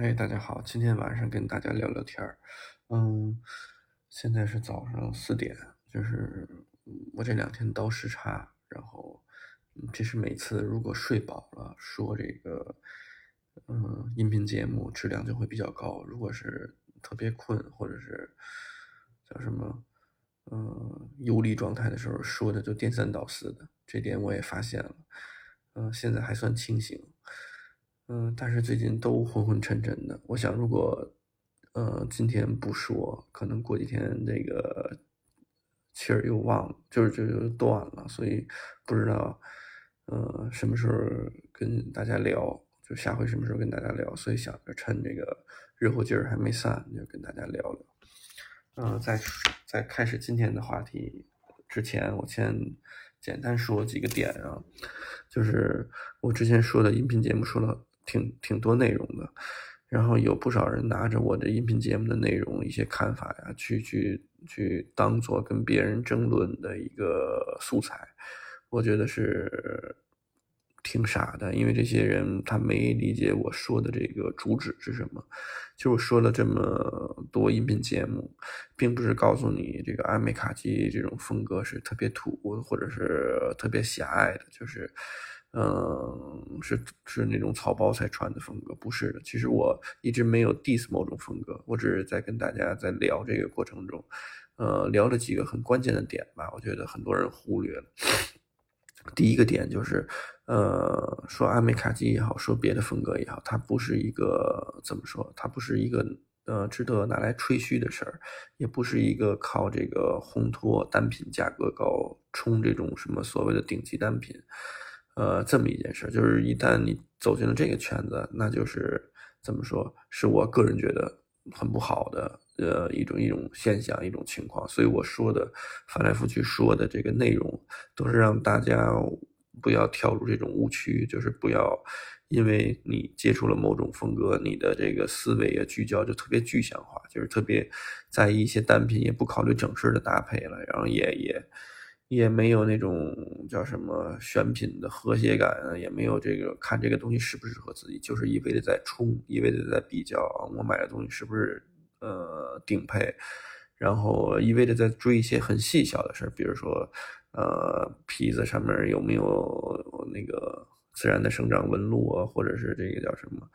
哎，大家好，今天晚上跟大家聊聊天儿。嗯，现在是早上四点，就是我这两天倒时差，然后其实每次如果睡饱了，说这个嗯音频节目质量就会比较高；如果是特别困或者是叫什么嗯游离状态的时候，说的就颠三倒四的。这点我也发现了。嗯，现在还算清醒。嗯，但是最近都昏昏沉沉的。我想，如果呃今天不说，可能过几天这个气儿又忘了，就是就就断了。所以不知道呃什么时候跟大家聊，就下回什么时候跟大家聊。所以想着趁这个热乎劲儿还没散，就跟大家聊聊。嗯，在在开始今天的话题之前，我先简单说几个点啊，就是我之前说的音频节目说了。挺挺多内容的，然后有不少人拿着我的音频节目的内容、一些看法呀，去去去当做跟别人争论的一个素材，我觉得是挺傻的，因为这些人他没理解我说的这个主旨是什么。就说了这么多音频节目，并不是告诉你这个阿美卡基这种风格是特别土或者是特别狭隘的，就是。嗯，是是那种草包才穿的风格，不是的。其实我一直没有 diss 某种风格，我只是在跟大家在聊这个过程中，呃，聊了几个很关键的点吧。我觉得很多人忽略了。第一个点就是，呃，说阿美卡基也好，说别的风格也好，它不是一个怎么说？它不是一个呃值得拿来吹嘘的事儿，也不是一个靠这个烘托单品价格高冲这种什么所谓的顶级单品。呃，这么一件事，就是一旦你走进了这个圈子，那就是怎么说，是我个人觉得很不好的呃一种一种现象，一种情况。所以我说的翻来覆去说的这个内容，都是让大家不要跳入这种误区，就是不要因为你接触了某种风格，你的这个思维啊聚焦就特别具象化，就是特别在意一些单品，也不考虑整身的搭配了，然后也也。也没有那种叫什么选品的和谐感，也没有这个看这个东西适不适合自己，就是一味的在冲，一味的在比较，我买的东西是不是呃顶配，然后一味的在追一些很细小的事儿，比如说呃皮子上面有没有那个自然的生长纹路啊，或者是这个叫什么。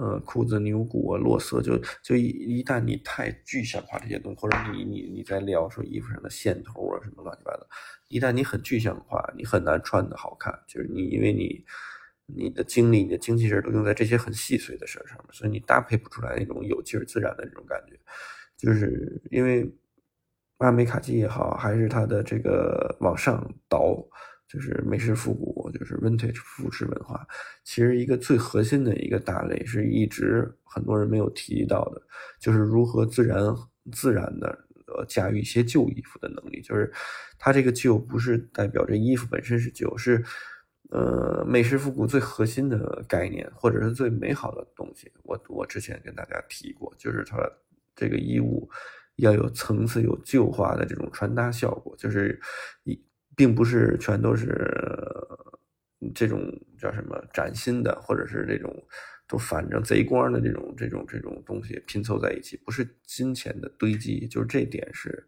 呃，裤子牛骨啊，落色，就就一一旦你太具象化这些东西，或者你你你在聊说衣服上的线头啊什么乱七八糟，一旦你很具象化，你很难穿的好看。就是你因为你你的精力、你的精气神都用在这些很细碎的事上面，所以你搭配不出来那种有劲儿、自然的这种感觉。就是因为阿美卡基也好，还是它的这个往上倒。就是美式复古，就是 vintage 复式文化。其实一个最核心的一个大类，是一直很多人没有提到的，就是如何自然自然的呃驾驭一些旧衣服的能力。就是它这个旧不是代表着衣服本身是旧，是呃美式复古最核心的概念，或者是最美好的东西。我我之前跟大家提过，就是它这个衣物要有层次、有旧化的这种穿搭效果，就是一。并不是全都是这种叫什么崭新的，或者是这种都反正贼光的这种这种这种东西拼凑在一起，不是金钱的堆积，就是这点是，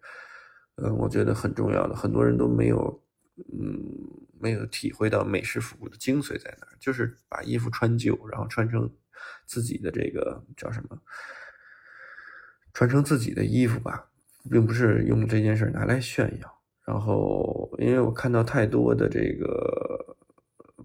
嗯，我觉得很重要的。很多人都没有，嗯，没有体会到美式复古的精髓在哪儿，就是把衣服穿旧，然后穿成自己的这个叫什么，穿成自己的衣服吧，并不是用这件事拿来炫耀。然后，因为我看到太多的这个，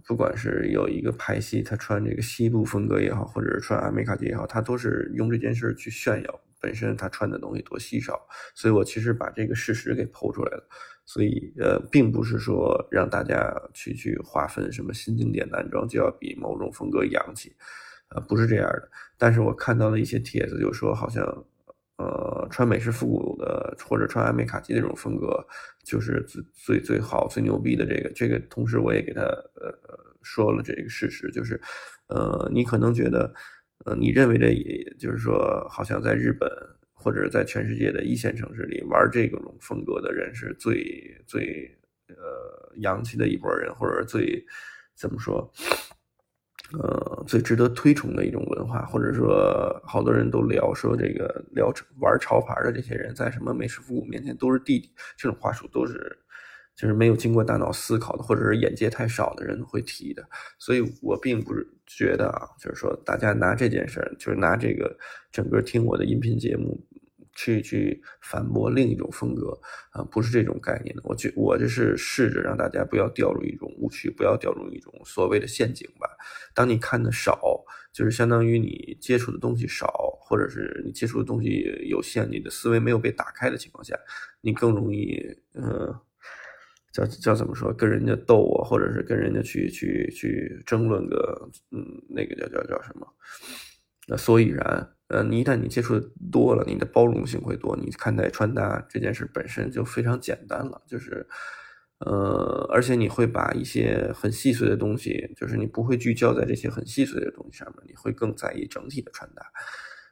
不管是有一个派系，他穿这个西部风格也好，或者是穿阿美卡基也好，他都是用这件事去炫耀本身他穿的东西多稀少。所以我其实把这个事实给剖出来了。所以，呃，并不是说让大家去去划分什么新经典男装就要比某种风格洋气，呃，不是这样的。但是我看到了一些帖子，就说好像。呃，穿美式复古的或者穿阿美卡基这种风格，就是最最最好、最牛逼的这个。这个同时我也给他呃说了这个事实，就是呃，你可能觉得呃，你认为的，也就是说，好像在日本或者在全世界的一线城市里玩这种风格的人是最最呃洋气的一波人，或者最怎么说呃，最值得推崇的一种文化，或者说好多人都聊说这个聊玩潮牌的这些人在什么美式复古面前都是弟弟，这种话术都是就是没有经过大脑思考的，或者是眼界太少的人会提的。所以我并不是觉得啊，就是说大家拿这件事儿，就是拿这个整个听我的音频节目。去去反驳另一种风格啊，不是这种概念的。我觉我这是试着让大家不要掉入一种误区，不要掉入一种所谓的陷阱吧。当你看的少，就是相当于你接触的东西少，或者是你接触的东西有限，你的思维没有被打开的情况下，你更容易嗯，叫叫怎么说，跟人家斗啊，或者是跟人家去去去争论个嗯，那个叫叫叫什么？那所以然。呃，你一旦你接触的多了，你的包容性会多，你看待穿搭这件事本身就非常简单了，就是，呃，而且你会把一些很细碎的东西，就是你不会聚焦在这些很细碎的东西上面，你会更在意整体的穿搭。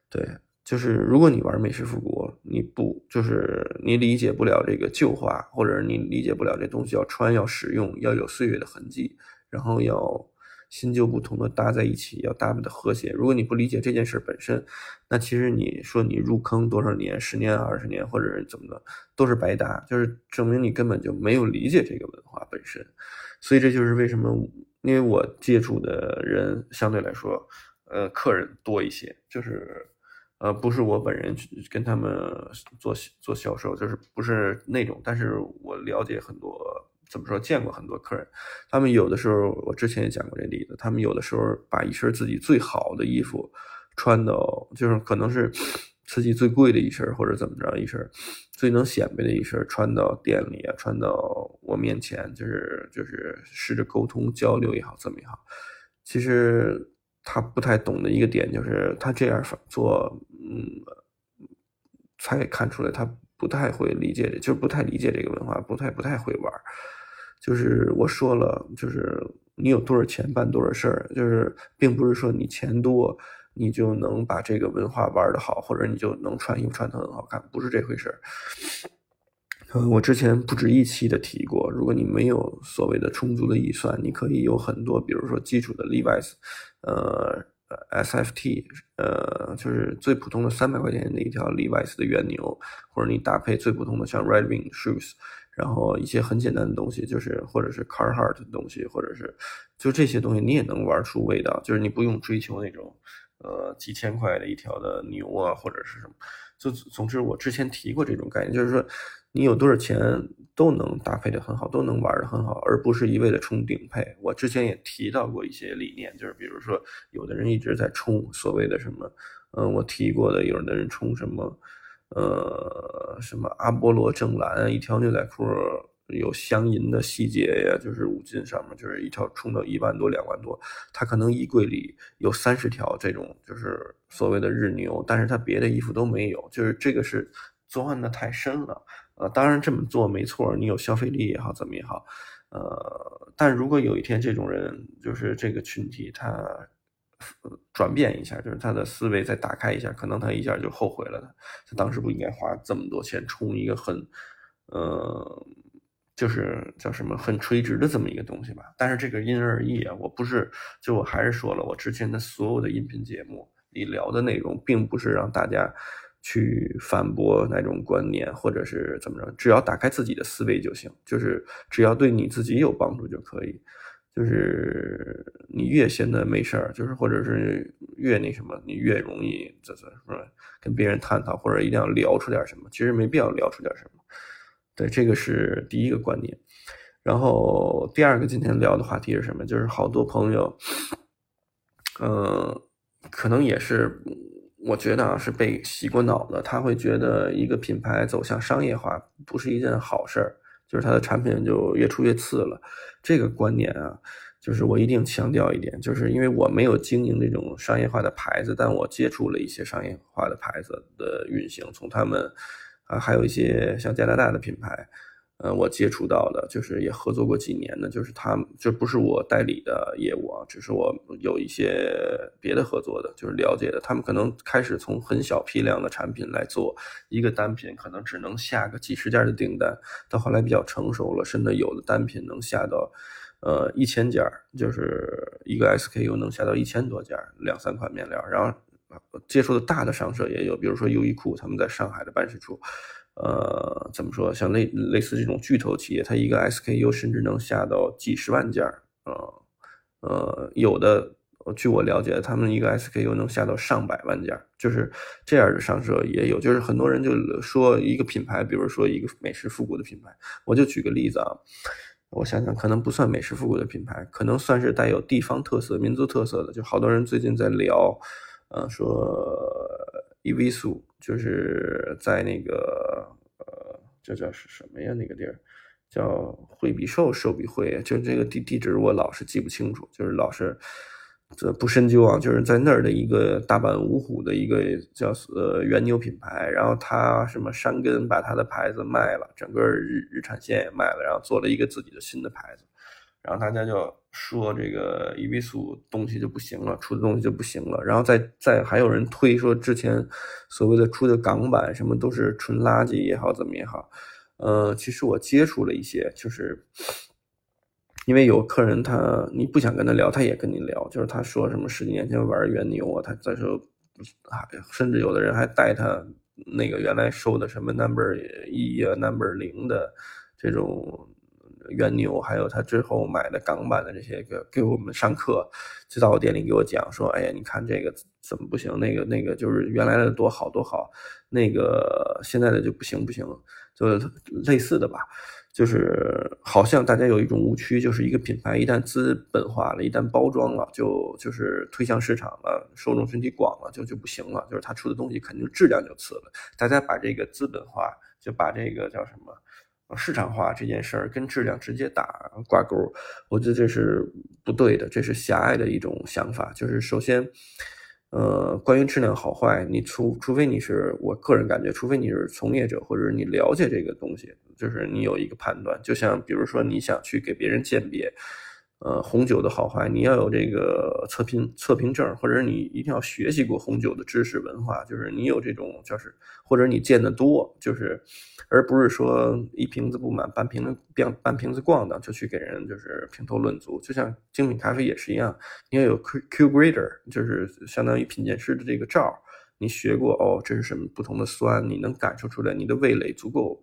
对，就是如果你玩美式复古，你不就是你理解不了这个旧化，或者你理解不了这东西要穿要使用要有岁月的痕迹，然后要。新旧不同的搭在一起，要搭配的和谐。如果你不理解这件事本身，那其实你说你入坑多少年、十年、二十年，或者是怎么的，都是白搭，就是证明你根本就没有理解这个文化本身。所以这就是为什么，因为我接触的人相对来说，呃，客人多一些，就是呃，不是我本人去跟他们做做销售，就是不是那种，但是我了解很多。怎么说？见过很多客人，他们有的时候，我之前也讲过这例子。他们有的时候把一身自己最好的衣服穿到，就是可能是自己最贵的一身，或者怎么着一身最能显摆的一身，穿到店里啊，穿到我面前，就是就是试着沟通交流也好，怎么也好。其实他不太懂的一个点就是，他这样做，嗯，才看出来他不太会理解，就是不太理解这个文化，不太不太会玩。就是我说了，就是你有多少钱办多少事儿，就是并不是说你钱多你就能把这个文化玩得好，或者你就能穿衣服穿得很好看，不是这回事儿。嗯，我之前不止一期的提过，如果你没有所谓的充足的预算，你可以有很多，比如说基础的例外呃，SFT，呃，就是最普通的三百块钱的一条 Levi's 的原牛，或者你搭配最普通的像 Red Wing Shoes。然后一些很简单的东西，就是或者是 Carhartt 的东西，或者是就这些东西，你也能玩出味道。就是你不用追求那种，呃，几千块的一条的牛啊，或者是什么。就总之，我之前提过这种概念，就是说你有多少钱都能搭配的很好，都能玩的很好，而不是一味的冲顶配。我之前也提到过一些理念，就是比如说有的人一直在冲所谓的什么，嗯，我提过的，有的人冲什么。呃，什么阿波罗正蓝，一条牛仔裤有镶银的细节呀，就是五金上面，就是一条冲到一万多、两万多，他可能衣柜里有三十条这种，就是所谓的日牛，但是他别的衣服都没有，就是这个是钻的太深了。呃，当然这么做没错，你有消费力也好，怎么也好，呃，但如果有一天这种人，就是这个群体，他。转变一下，就是他的思维再打开一下，可能他一下就后悔了。他当时不应该花这么多钱充一个很，呃，就是叫什么很垂直的这么一个东西吧。但是这个因人而异啊，我不是，就我还是说了，我之前的所有的音频节目里聊的内容，并不是让大家去反驳那种观念，或者是怎么着，只要打开自己的思维就行，就是只要对你自己有帮助就可以。就是你越闲的没事儿，就是或者是越那什么，你越容易这这是吧？跟别人探讨或者一定要聊出点什么，其实没必要聊出点什么。对，这个是第一个观念。然后第二个今天聊的话题是什么？就是好多朋友，嗯，可能也是，我觉得啊是被洗过脑的，他会觉得一个品牌走向商业化不是一件好事儿。就是它的产品就越出越次了，这个观念啊，就是我一定强调一点，就是因为我没有经营这种商业化的牌子，但我接触了一些商业化的牌子的运行，从他们啊，还有一些像加拿大的品牌。呃，我接触到的，就是也合作过几年的，就是他们，这不是我代理的业务啊，只是我有一些别的合作的，就是了解的。他们可能开始从很小批量的产品来做一个单品，可能只能下个几十件的订单，到后来比较成熟了，甚至有的单品能下到，呃一千件就是一个 SKU 能下到一千多件两三款面料，然后接触的大的商社也有，比如说优衣库他们在上海的办事处，呃，怎么说，像类类似这种巨头企业，它一个 SKU 甚至能下到几十万件呃呃，有的。据我了解，他们一个 SKU 能下到上百万件，就是这样的商社也有。就是很多人就说一个品牌，比如说一个美式复古的品牌，我就举个例子啊，我想想，可能不算美式复古的品牌，可能算是带有地方特色、民族特色的。就好多人最近在聊，呃，说伊维苏，就是在那个呃，这叫是什么呀？那个地儿叫惠比寿，寿比惠，就这个地地址我老是记不清楚，就是老是。这不深究啊，就是在那儿的一个大阪五虎的一个叫呃原牛品牌，然后他什么山根把他的牌子卖了，整个日日产线也卖了，然后做了一个自己的新的牌子，然后大家就说这个伊维苏东西就不行了，出的东西就不行了，然后再再还有人推说之前所谓的出的港版什么都是纯垃圾也好怎么也好，呃，其实我接触了一些，就是。因为有客人，他你不想跟他聊，他也跟你聊，就是他说什么十几年前玩原牛啊，他再说，甚至有的人还带他那个原来收的什么 number 一啊 number 零的这种原牛，还有他之后买的港版的这些个给我们上课，就到我店里给我讲说，哎呀，你看这个怎么不行，那个那个就是原来的多好多好，那个现在的就不行不行，就类似的吧。就是好像大家有一种误区，就是一个品牌一旦资本化了，一旦包装了，就就是推向市场了，受众群体广了，就就不行了。就是他出的东西肯定质量就次了。大家把这个资本化，就把这个叫什么市场化这件事儿跟质量直接打挂钩，我觉得这是不对的，这是狭隘的一种想法。就是首先。呃，关于质量好坏，你除除非你是我个人感觉，除非你是从业者，或者你了解这个东西，就是你有一个判断。就像比如说，你想去给别人鉴别。呃，红酒的好坏，你要有这个测评测评证，或者你一定要学习过红酒的知识文化，就是你有这种，就是或者你见得多，就是而不是说一瓶子不满半瓶半半瓶子逛的就去给人就是评头论足。就像精品咖啡也是一样，你要有 Q Q grader，就是相当于品鉴师的这个照，你学过哦，这是什么不同的酸，你能感受出来，你的味蕾足够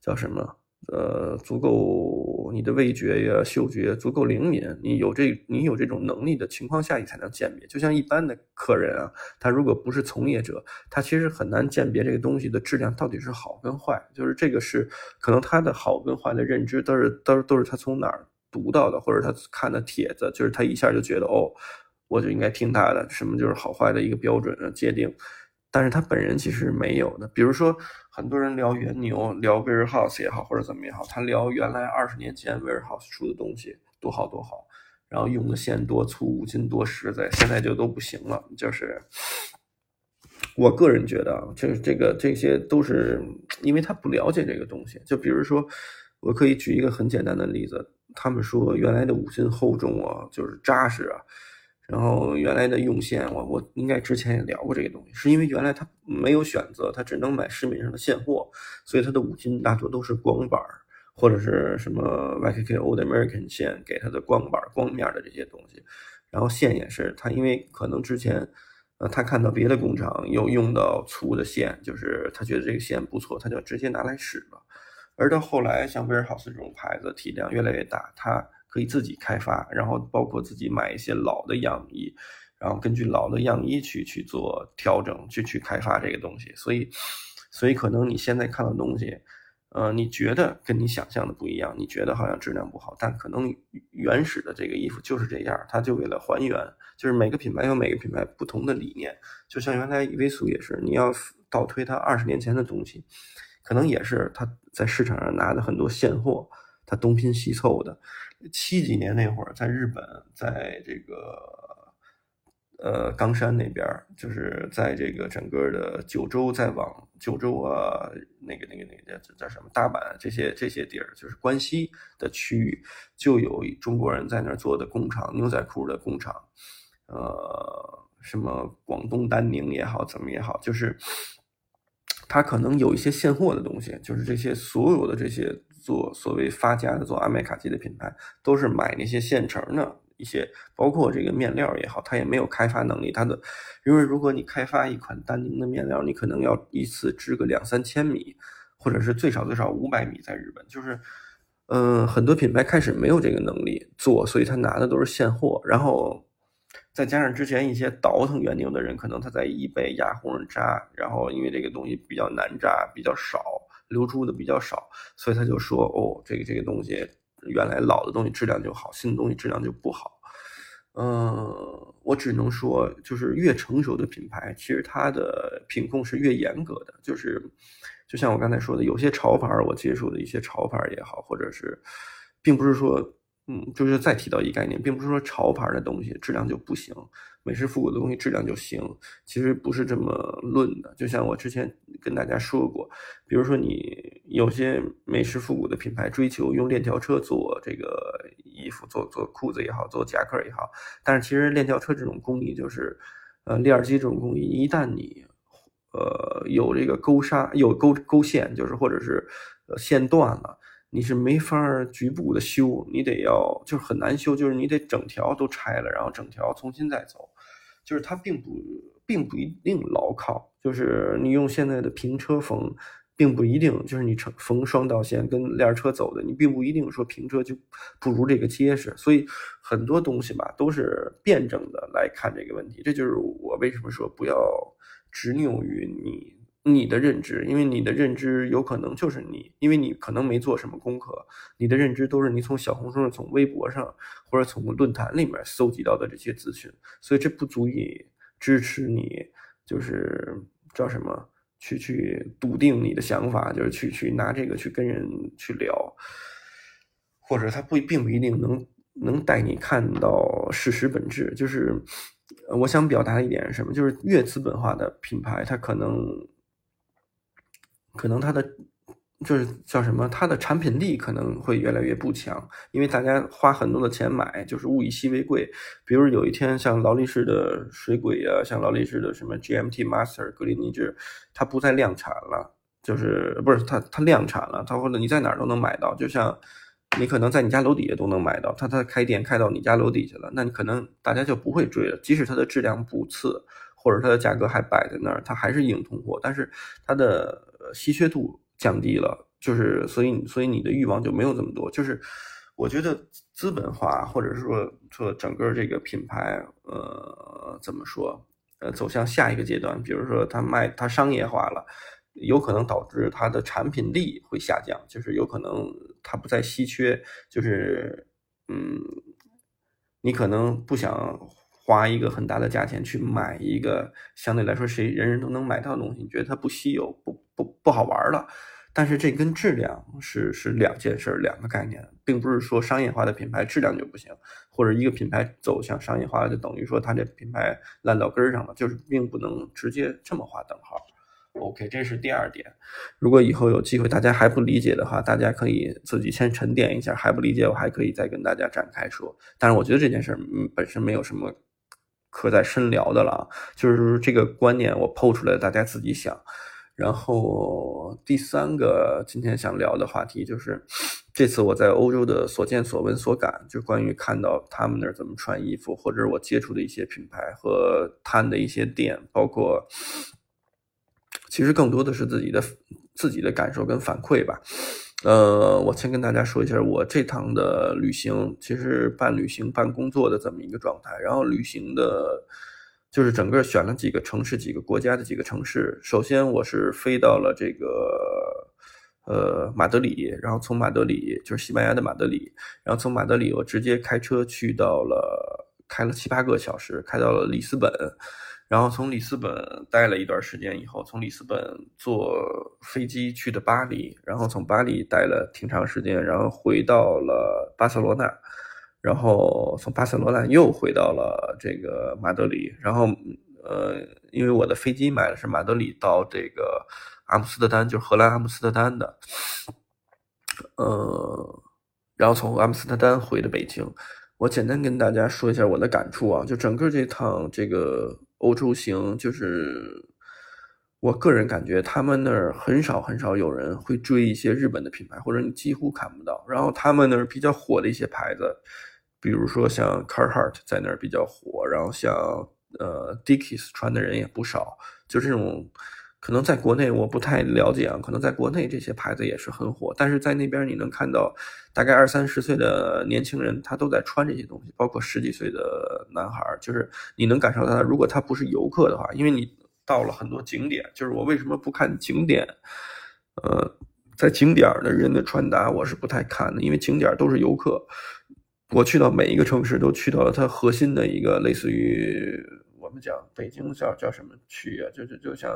叫什么？呃，足够你的味觉呀、嗅觉足够灵敏，你有这你有这种能力的情况下，你才能鉴别。就像一般的客人啊，他如果不是从业者，他其实很难鉴别这个东西的质量到底是好跟坏。就是这个是可能他的好跟坏的认知都是都是都是他从哪儿读到的，或者他看的帖子，就是他一下就觉得哦，我就应该听他的，什么就是好坏的一个标准界定。但是他本人其实没有的，比如说很多人聊原牛，聊 warehouse 也好，或者怎么也好，他聊原来二十年前 warehouse 出的东西多好多好，然后用的线多粗，五金多实在，现在就都不行了。就是我个人觉得，就是这个这些都是因为他不了解这个东西。就比如说，我可以举一个很简单的例子，他们说原来的五金厚重啊，就是扎实啊。然后原来的用线，我我应该之前也聊过这个东西，是因为原来他没有选择，他只能买市面上的现货，所以他的五金大多都是光板或者是什么 YKK Old American 线给他的光板光面的这些东西。然后线也是他，因为可能之前，呃，他看到别的工厂有用到粗的线，就是他觉得这个线不错，他就直接拿来使了。而到后来，像威尔豪斯这种牌子体量越来越大，他。可以自己开发，然后包括自己买一些老的样衣，然后根据老的样衣去去做调整，去去开发这个东西。所以，所以可能你现在看到东西，呃，你觉得跟你想象的不一样，你觉得好像质量不好，但可能原始的这个衣服就是这样，它就为了还原，就是每个品牌有每个品牌不同的理念。就像原来伊维苏也是，你要倒推它二十年前的东西，可能也是他在市场上拿的很多现货，他东拼西凑的。七几年那会儿，在日本，在这个呃冈山那边，就是在这个整个的九州，再往九州啊，那个那个那个叫叫什么大阪这些这些地儿，就是关西的区域，就有中国人在那儿做的工厂，牛仔裤的工厂，呃，什么广东丹宁也好，怎么也好，就是他可能有一些现货的东西，就是这些所有的这些。做所谓发家的做阿麦卡基的品牌，都是买那些现成的一些，包括这个面料也好，它也没有开发能力。它的，因为如果你开发一款丹宁的面料，你可能要一次织个两三千米，或者是最少最少五百米，在日本就是。嗯，很多品牌开始没有这个能力做，所以他拿的都是现货。然后再加上之前一些倒腾原牛的人，可能他在易贝、雅虎上扎，然后因为这个东西比较难扎，比较少流出的比较少，所以他就说：“哦，这个这个东西原来老的东西质量就好，新的东西质量就不好。”嗯，我只能说，就是越成熟的品牌，其实它的品控是越严格的，就是。就像我刚才说的，有些潮牌我接触的一些潮牌也好，或者是，并不是说，嗯，就是再提到一概念，并不是说潮牌的东西质量就不行，美式复古的东西质量就行，其实不是这么论的。就像我之前跟大家说过，比如说你有些美式复古的品牌追求用链条车做这个衣服，做做裤子也好，做夹克也好，但是其实链条车这种工艺就是，呃，链机这种工艺，一旦你呃，有这个钩纱，有钩钩线，就是或者是线断了，你是没法局部的修，你得要就是很难修，就是你得整条都拆了，然后整条重新再走，就是它并不并不一定牢靠，就是你用现在的平车缝，并不一定就是你成缝双道线跟链车走的，你并不一定说平车就不如这个结实，所以很多东西吧都是辩证的来看这个问题，这就是我为什么说不要。执拗于你你的认知，因为你的认知有可能就是你，因为你可能没做什么功课，你的认知都是你从小红书、从微博上或者从论坛里面搜集到的这些资讯，所以这不足以支持你，就是叫什么去去笃定你的想法，就是去去拿这个去跟人去聊，或者他不并不一定能能带你看到事实本质，就是。我想表达的一点是什么？就是越资本化的品牌，它可能，可能它的就是叫什么？它的产品力可能会越来越不强，因为大家花很多的钱买，就是物以稀为贵。比如有一天，像劳力士的水鬼啊，像劳力士的什么 GMT Master 格林尼治，它不再量产了，就是不是它它量产了，它或者你在哪儿都能买到，就像。你可能在你家楼底下都能买到，他他开店开到你家楼底下了，那你可能大家就不会追了。即使它的质量不次，或者它的价格还摆在那儿，它还是硬通货，但是它的稀缺度降低了，就是所以所以你的欲望就没有这么多。就是我觉得资本化或者说说整个这个品牌，呃，怎么说？呃，走向下一个阶段，比如说它卖它商业化了。有可能导致它的产品力会下降，就是有可能它不再稀缺，就是嗯，你可能不想花一个很大的价钱去买一个相对来说谁人人都能买到的东西，你觉得它不稀有，不不不好玩了。但是这跟质量是是两件事，两个概念，并不是说商业化的品牌质量就不行，或者一个品牌走向商业化就等于说它这品牌烂到根儿上了，就是并不能直接这么划等号。OK，这是第二点。如果以后有机会，大家还不理解的话，大家可以自己先沉淀一下。还不理解，我还可以再跟大家展开说。但是我觉得这件事儿本身没有什么可再深聊的了，就是这个观念我抛出来，大家自己想。然后第三个今天想聊的话题就是，这次我在欧洲的所见所闻所感，就关于看到他们那儿怎么穿衣服，或者我接触的一些品牌和探的一些店，包括。其实更多的是自己的自己的感受跟反馈吧。呃，我先跟大家说一下我这趟的旅行，其实半旅行半工作的这么一个状态。然后旅行的，就是整个选了几个城市、几个国家的几个城市。首先我是飞到了这个呃马德里，然后从马德里就是西班牙的马德里，然后从马德里我直接开车去到了，开了七八个小时，开到了里斯本。然后从里斯本待了一段时间以后，从里斯本坐飞机去的巴黎，然后从巴黎待了挺长时间，然后回到了巴塞罗那，然后从巴塞罗那又回到了这个马德里，然后呃，因为我的飞机买的是马德里到这个阿姆斯特丹，就是荷兰阿姆斯特丹的，呃，然后从阿姆斯特丹回的北京。我简单跟大家说一下我的感触啊，就整个这趟这个。欧洲行就是我个人感觉他们那儿很少很少有人会追一些日本的品牌，或者你几乎看不到。然后他们那儿比较火的一些牌子，比如说像 Carhartt 在那儿比较火，然后像呃 Dickies 穿的人也不少，就这种。可能在国内我不太了解啊，可能在国内这些牌子也是很火，但是在那边你能看到，大概二三十岁的年轻人他都在穿这些东西，包括十几岁的男孩，就是你能感受到，如果他不是游客的话，因为你到了很多景点，就是我为什么不看景点，呃，在景点的人的穿搭我是不太看的，因为景点都是游客，我去到每一个城市都去到了它核心的一个类似于。我们讲北京叫叫什么区啊？就就就像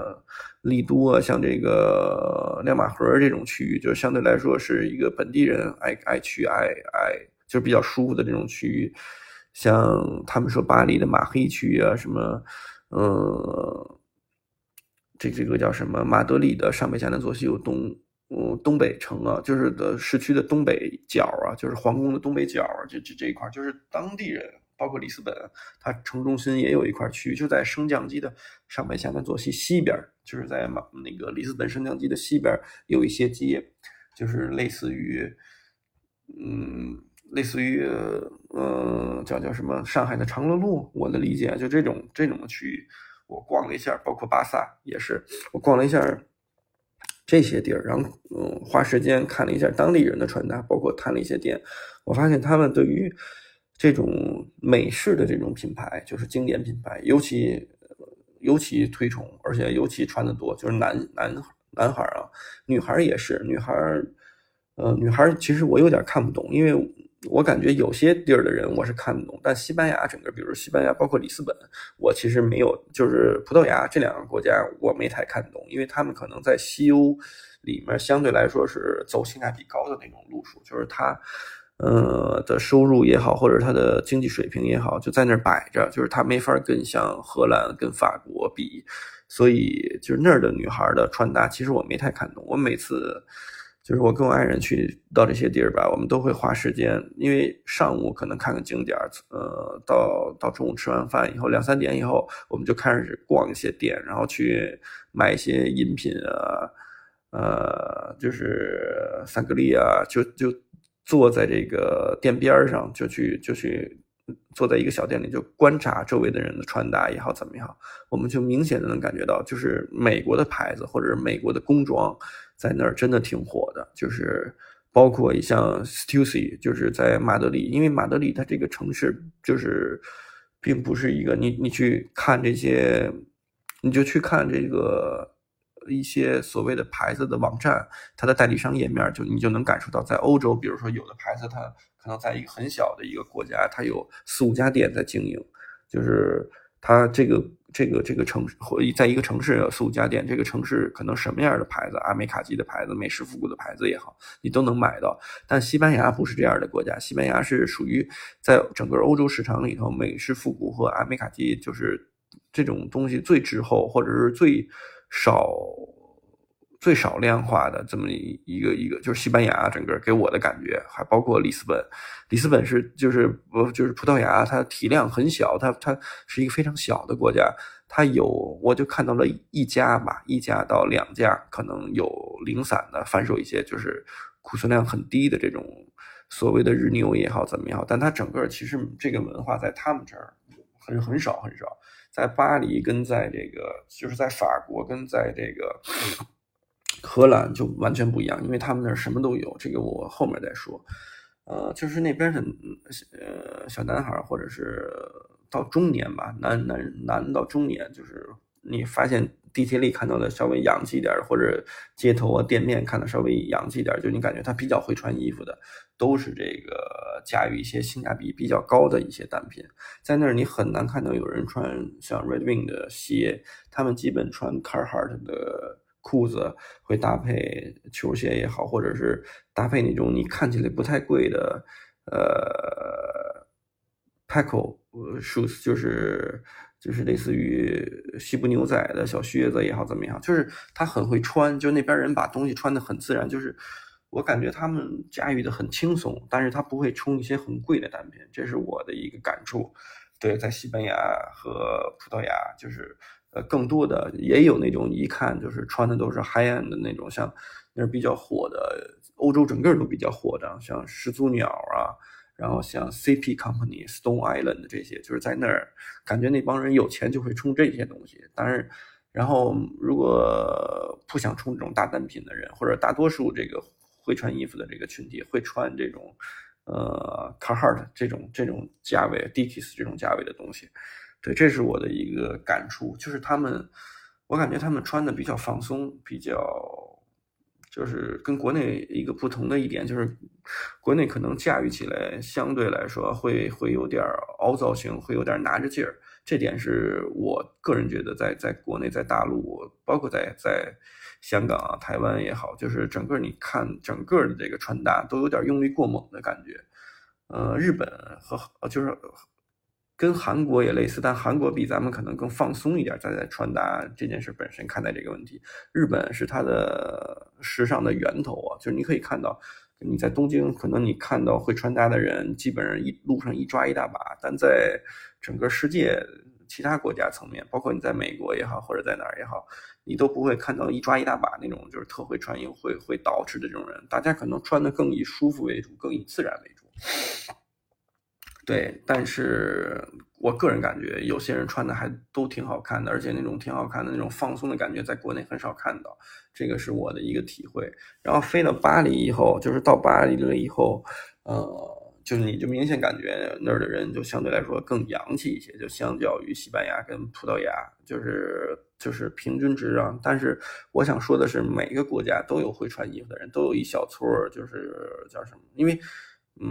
丽都啊，像这个亮马河这种区域，就相对来说是一个本地人爱爱去爱爱，就是比较舒服的这种区域。像他们说巴黎的马黑区啊，什么嗯，这这个叫什么马德里的上北下南左西右东，嗯，东北城啊，就是的市区的东北角啊，就是皇宫的东北角啊，这这这一块就是当地人。包括里斯本，它城中心也有一块区域，就在升降机的上北下南左西西边，就是在马那个里斯本升降机的西边有一些街，就是类似于，嗯，类似于呃叫叫什么上海的长乐路，我的理解就这种这种的区域，我逛了一下，包括巴萨也是，我逛了一下这些地儿，然后嗯花时间看了一下当地人的穿搭，包括探了一些店，我发现他们对于。这种美式的这种品牌就是经典品牌，尤其尤其推崇，而且尤其穿的多，就是男男男孩啊，女孩也是女孩，呃，女孩其实我有点看不懂，因为我感觉有些地儿的人我是看不懂，但西班牙整个，比如西班牙，包括里斯本，我其实没有，就是葡萄牙这两个国家我没太看懂，因为他们可能在西欧里面相对来说是走性价比高的那种路数，就是它。呃的收入也好，或者他的经济水平也好，就在那儿摆着，就是他没法跟像荷兰、跟法国比，所以就是那儿的女孩的穿搭，其实我没太看懂。我每次就是我跟我爱人去到这些地儿吧，我们都会花时间，因为上午可能看个景点，呃，到到中午吃完饭以后，两三点以后，我们就开始逛一些店，然后去买一些饮品啊，呃，就是三格利啊，就就。坐在这个店边上，就去就去坐在一个小店里，就观察周围的人的穿搭也好怎么样，我们就明显的能感觉到，就是美国的牌子或者美国的工装在那儿真的挺火的，就是包括像 Stussy，就是在马德里，因为马德里它这个城市就是并不是一个你你去看这些，你就去看这个。一些所谓的牌子的网站，它的代理商页面就你就能感受到，在欧洲，比如说有的牌子，它可能在一个很小的一个国家，它有四五家店在经营，就是它这个这个这个城市或在一个城市有四五家店，这个城市可能什么样的牌子，阿美卡基的牌子、美式复古的牌子也好，你都能买到。但西班牙不是这样的国家，西班牙是属于在整个欧洲市场里头，美式复古和阿美卡基就是这种东西最滞后，或者是最。少最少量化的这么一一个一个，就是西班牙整个给我的感觉，还包括里斯本。里斯本是就是不就是葡萄牙，它体量很小，它它是一个非常小的国家。它有我就看到了一家吧，一家到两家，可能有零散的贩售一些就是库存量很低的这种所谓的日牛也好怎么样，但它整个其实这个文化在他们这儿很很少很少。在巴黎跟在这个就是在法国跟在这个荷兰就完全不一样，因为他们那儿什么都有。这个我后面再说。呃，就是那边的呃小男孩或者是到中年吧，男男男到中年，就是你发现。地铁里看到的稍微洋气一点或者街头啊店面看的稍微洋气一点就你感觉他比较会穿衣服的，都是这个驾驭一些性价比比较高的一些单品。在那儿你很难看到有人穿像 Red Wing 的鞋，他们基本穿 Carhartt 的裤子，会搭配球鞋也好，或者是搭配那种你看起来不太贵的呃 Paco shoes，就是。就是类似于西部牛仔的小靴子也好，怎么样？就是他很会穿，就那边人把东西穿的很自然。就是我感觉他们驾驭的很轻松，但是他不会冲一些很贵的单品，这是我的一个感触。对，在西班牙和葡萄牙，就是呃，更多的也有那种一看就是穿的都是 high end 的那种，像那是比较火的，欧洲整个都比较火的，像始祖鸟啊，然后像 CP Company、Stone Island 这些，就是在那儿感觉那帮人有钱就会冲这些东西。当然，然后如果不想冲这种大单品的人，或者大多数这个会穿衣服的这个群体会穿这种呃 Carhartt 这种这种价位，Dickies 这种价位的东西。对，这是我的一个感触，就是他们，我感觉他们穿的比较放松，比较，就是跟国内一个不同的一点，就是国内可能驾驭起来相对来说会会有点凹造型，会有点拿着劲儿，这点是我个人觉得在在国内在大陆，包括在在香港啊、台湾也好，就是整个你看整个的这个穿搭都有点用力过猛的感觉，呃，日本和就是。跟韩国也类似，但韩国比咱们可能更放松一点，在在穿搭这件事本身看待这个问题。日本是它的时尚的源头啊，就是你可以看到，你在东京可能你看到会穿搭的人，基本上一路上一抓一大把，但在整个世界其他国家层面，包括你在美国也好，或者在哪儿也好，你都不会看到一抓一大把那种就是特会穿衣、会会捯饬的这种人。大家可能穿的更以舒服为主，更以自然为主。对，但是我个人感觉，有些人穿的还都挺好看的，而且那种挺好看的那种放松的感觉，在国内很少看到，这个是我的一个体会。然后飞到巴黎以后，就是到巴黎了以后，呃，就是你就明显感觉那儿的人就相对来说更洋气一些，就相较于西班牙跟葡萄牙，就是就是平均值啊。但是我想说的是，每个国家都有会穿衣服的人，都有一小撮儿，就是叫什么？因为，嗯。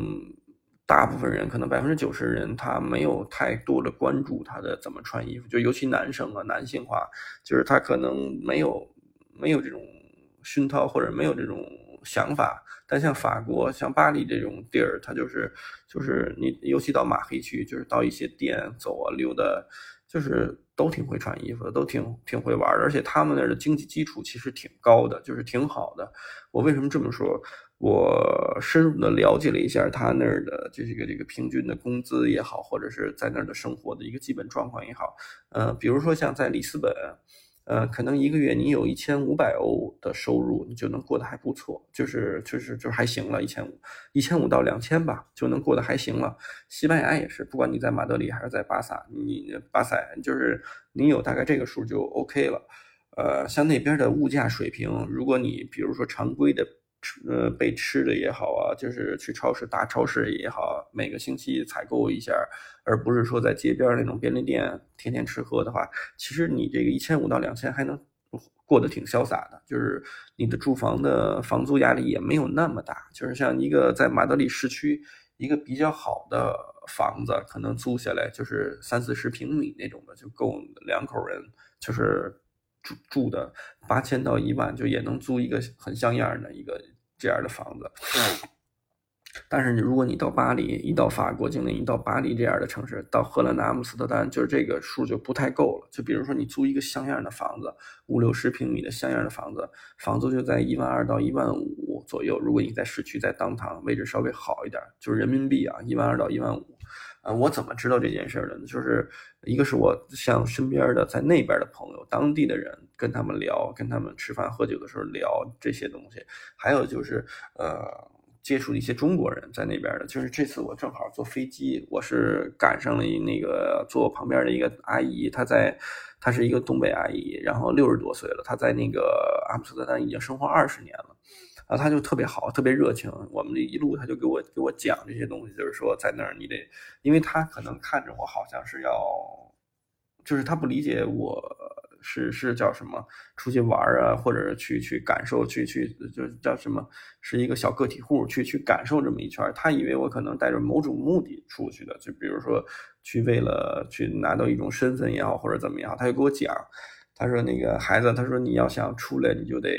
大部分人可能百分之九十人，他没有太多的关注他的怎么穿衣服，就尤其男生啊，男性化，就是他可能没有没有这种熏陶或者没有这种想法。但像法国、像巴黎这种地儿，他就是就是你，尤其到马黑区，就是到一些店走啊溜达，就是都挺会穿衣服的，都挺挺会玩的，而且他们那儿的经济基础其实挺高的，就是挺好的。我为什么这么说？我深入的了解了一下他那儿的这个这个平均的工资也好，或者是在那儿的生活的一个基本状况也好，呃，比如说像在里斯本，呃，可能一个月你有一千五百欧的收入，你就能过得还不错，就是就是就还行了，一千五，一千五到两千吧，就能过得还行了。西班牙也是，不管你在马德里还是在巴萨，你巴塞就是你有大概这个数就 OK 了。呃，像那边的物价水平，如果你比如说常规的。呃，备吃的也好啊，就是去超市大超市也好，每个星期采购一下，而不是说在街边那种便利店天天吃喝的话，其实你这个一千五到两千还能过得挺潇洒的，就是你的住房的房租压力也没有那么大，就是像一个在马德里市区一个比较好的房子，可能租下来就是三四十平米那种的，就够两口人，就是。住住的八千到一万，就也能租一个很像样的一个这样的房子。但是你如果你到巴黎，一到法国境内，一到巴黎这样的城市，到荷兰的阿姆斯特丹，就是这个数就不太够了。就比如说你租一个像样的房子，五六十平米的像样的房子，房租就在一万二到一万五左右。如果你在市区，在当堂位置稍微好一点，就是人民币啊，一万二到一万五。呃，我怎么知道这件事的呢？就是一个是我像身边的在那边的朋友，当地的人跟他们聊，跟他们吃饭喝酒的时候聊这些东西，还有就是呃接触一些中国人在那边的。就是这次我正好坐飞机，我是赶上了那个坐我旁边的一个阿姨，她在，她是一个东北阿姨，然后六十多岁了，她在那个阿姆斯特丹已经生活二十年了。然后他就特别好，特别热情。我们这一路他就给我给我讲这些东西，就是说在那儿你得，因为他可能看着我好像是要，就是他不理解我是是叫什么出去玩啊，或者去去感受去去就是叫什么是一个小个体户去去感受这么一圈。他以为我可能带着某种目的出去的，就比如说去为了去拿到一种身份也好，或者怎么样。他就给我讲，他说那个孩子，他说你要想出来，你就得。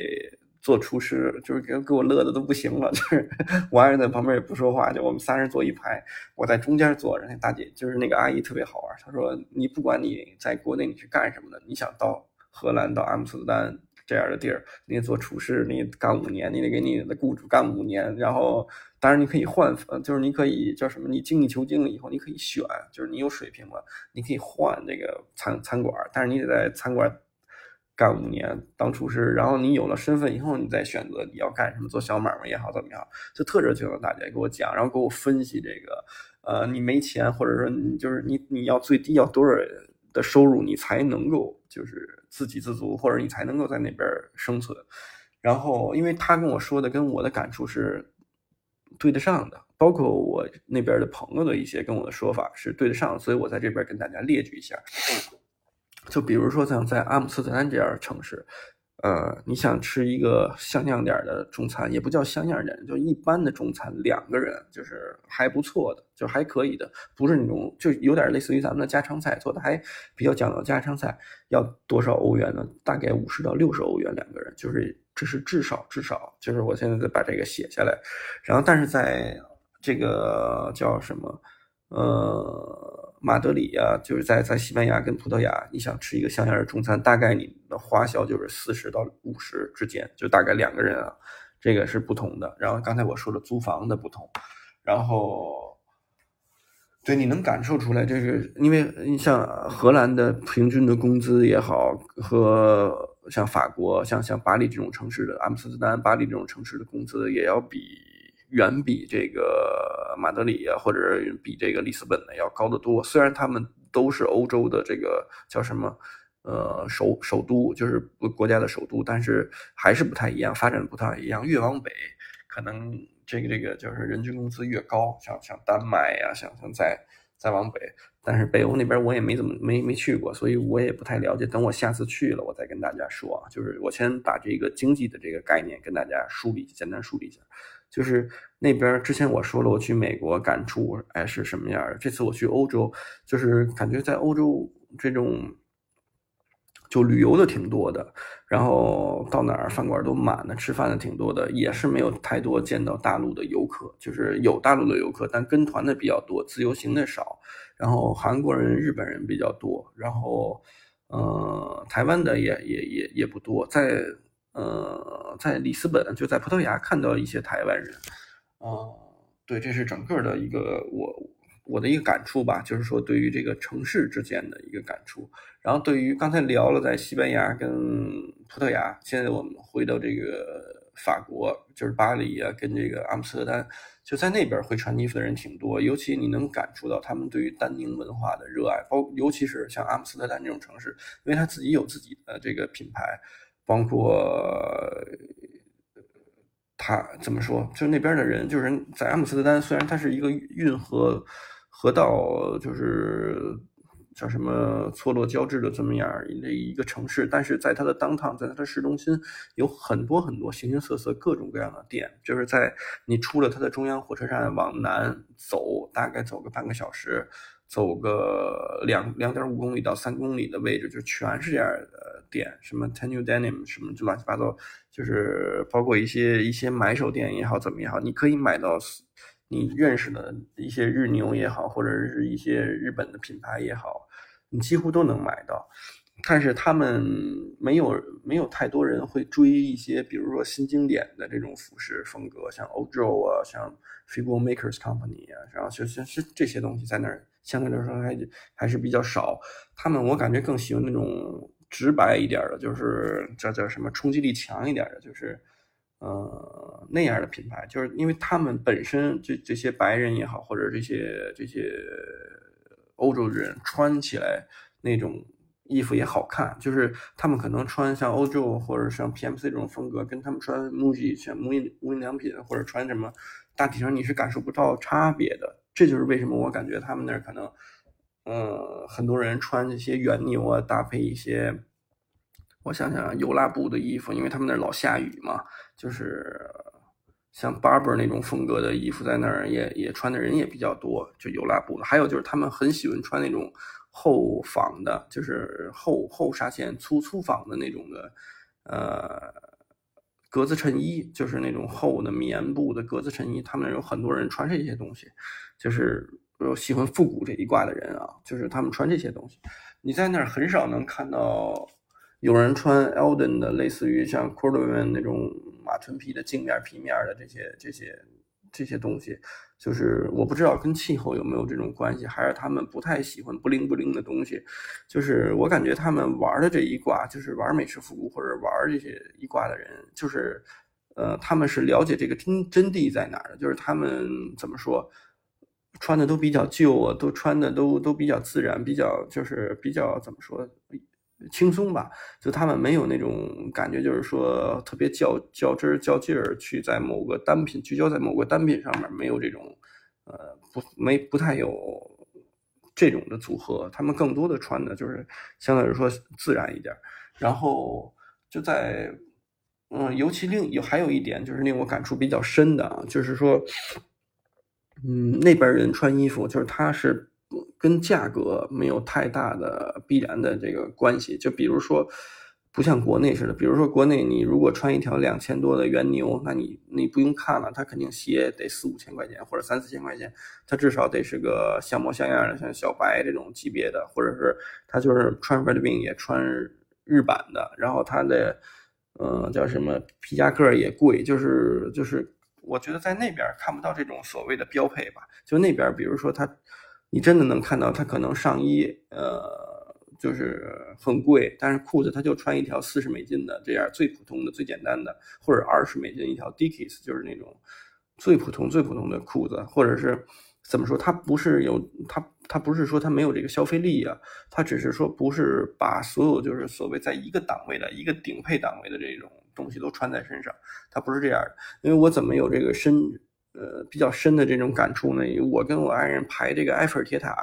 做厨师就是给给我乐的都不行了，就是我爱人在旁边也不说话，就我们仨人坐一排，我在中间坐着，那大姐就是那个阿姨特别好玩，她说你不管你在国内你是干什么的，你想到荷兰到阿姆斯特丹这样的地儿，你做厨师，你干五年，你得给你的雇主干五年，然后当然你可以换，就是你可以叫什么？你精益求精了以后，你可以选，就是你有水平了，你可以换这个餐餐馆，但是你得在餐馆干五年当厨师，然后你有了身份以后，你再选择你要干什么，做小买卖也好怎么样，就特热情的大姐给我讲，然后给我分析这个，呃，你没钱，或者说你就是你你要最低要多少的收入，你才能够就是自给自足，或者你才能够在那边生存。然后，因为他跟我说的跟我的感触是对得上的，包括我那边的朋友的一些跟我的说法是对得上，所以我在这边跟大家列举一下。就比如说像在阿姆斯特丹这样的城市。呃，你想吃一个像样点的中餐，也不叫像样点，就一般的中餐，两个人就是还不错的，就还可以的，不是那种就有点类似于咱们的家常菜，做的还比较讲究。家常菜要多少欧元呢？大概五十到六十欧元两个人，就是这是至少至少，就是我现在得把这个写下来。然后，但是在这个叫什么？呃，马德里呀，就是在在西班牙跟葡萄牙，你想吃一个像样的中餐，大概你的花销就是四十到五十之间，就大概两个人啊，这个是不同的。然后刚才我说的租房的不同，然后对，你能感受出来，这是因为你像荷兰的平均的工资也好，和像法国、像像巴黎这种城市的阿姆斯特丹、巴黎这种城市的工资也要比。远比这个马德里啊，或者比这个里斯本呢要高得多。虽然他们都是欧洲的这个叫什么，呃，首首都，就是国家的首都，但是还是不太一样，发展不太一样。越往北，可能这个这个就是人均工资越高，像像丹麦呀，像像再再往北。但是北欧那边我也没怎么没没去过，所以我也不太了解。等我下次去了，我再跟大家说啊。就是我先把这个经济的这个概念跟大家梳理，简单梳理一下。就是那边之前我说了，我去美国感触哎是什么样儿？这次我去欧洲，就是感觉在欧洲这种就旅游的挺多的，然后到哪儿饭馆都满了，吃饭的挺多的，也是没有太多见到大陆的游客，就是有大陆的游客，但跟团的比较多，自由行的少。然后韩国人、日本人比较多，然后呃台湾的也也也也不多，在。呃，在里斯本就在葡萄牙看到一些台湾人，啊，对，这是整个的一个我我的一个感触吧，就是说对于这个城市之间的一个感触。然后对于刚才聊了在西班牙跟葡萄牙，现在我们回到这个法国，就是巴黎啊，跟这个阿姆斯特丹，就在那边会穿衣服的人挺多，尤其你能感触到他们对于丹宁文化的热爱，包尤其是像阿姆斯特丹这种城市，因为他自己有自己的这个品牌。包括他怎么说？就是那边的人，就是在阿姆斯特丹，虽然它是一个运河河道，就是叫什么错落交织的这么样的一个城市，但是在它的当趟，在它的市中心，有很多很多形形色色、各种各样的店。就是在你出了它的中央火车站往南走，大概走个半个小时。走个两两点五公里到三公里的位置，就全是这样的店，什么 Tenu Denim，什么就乱七八糟，就是包括一些一些买手店也好，怎么也好，你可以买到你认识的一些日牛也好，或者是一些日本的品牌也好，你几乎都能买到。但是他们没有没有太多人会追一些，比如说新经典的这种服饰风格，像 Ojo 啊，像 Figure Makers Company 啊，然后就就是这些东西在那儿相对来说还还是比较少。他们我感觉更喜欢那种直白一点的，就是叫叫什么冲击力强一点的，就是呃那样的品牌，就是因为他们本身这这些白人也好，或者这些这些欧洲人穿起来那种。衣服也好看，就是他们可能穿像欧洲或者像 PMC 这种风格，跟他们穿 MUJI 像无印无印良品或者穿什么，大体上你是感受不到差别的。这就是为什么我感觉他们那儿可能，呃，很多人穿这些原牛啊，搭配一些，我想想油蜡布的衣服，因为他们那儿老下雨嘛，就是像 Barber 那种风格的衣服，在那儿也也穿的人也比较多，就油蜡布的。还有就是他们很喜欢穿那种。厚纺的，就是厚厚纱线、粗粗纺的那种的，呃，格子衬衣，就是那种厚的棉布的格子衬衣。他们有很多人穿这些东西，就是喜欢复古这一挂的人啊，就是他们穿这些东西。你在那儿很少能看到有人穿 Elden 的，类似于像 Cordovan 那种马臀皮的镜面皮面的这些这些。这些东西，就是我不知道跟气候有没有这种关系，还是他们不太喜欢不灵不灵的东西。就是我感觉他们玩的这一挂，就是玩美式复古或者玩这些一挂的人，就是呃，他们是了解这个真真谛在哪儿的，就是他们怎么说，穿的都比较旧啊，都穿的都都比较自然，比较就是比较怎么说。轻松吧，就他们没有那种感觉，就是说特别较较真、较劲儿，去在某个单品聚焦在某个单品上面，没有这种，呃，不没不太有这种的组合。他们更多的穿的就是相对来说自然一点。然后就在，嗯，尤其另有还有一点就是令我感触比较深的啊，就是说，嗯，那边人穿衣服，就是他是。跟价格没有太大的必然的这个关系，就比如说，不像国内似的，比如说国内你如果穿一条两千多的原牛，那你你不用看了，它肯定鞋得四五千块钱或者三四千块钱，它至少得是个像模像样的，像小白这种级别的，或者是它就是穿 Red Wing 也穿日版的，然后它的嗯叫什么皮夹克也贵，就是就是我觉得在那边看不到这种所谓的标配吧，就那边比如说它。你真的能看到他可能上衣，呃，就是很贵，但是裤子他就穿一条四十美金的这样最普通的、最简单的，或者二十美金一条 Dickies，就是那种最普通、最普通的裤子，或者是怎么说？他不是有他，他不是说他没有这个消费力啊，他只是说不是把所有就是所谓在一个档位的一个顶配档位的这种东西都穿在身上，他不是这样的。因为我怎么有这个深？呃，比较深的这种感触呢，我跟我爱人排这个埃菲尔铁塔，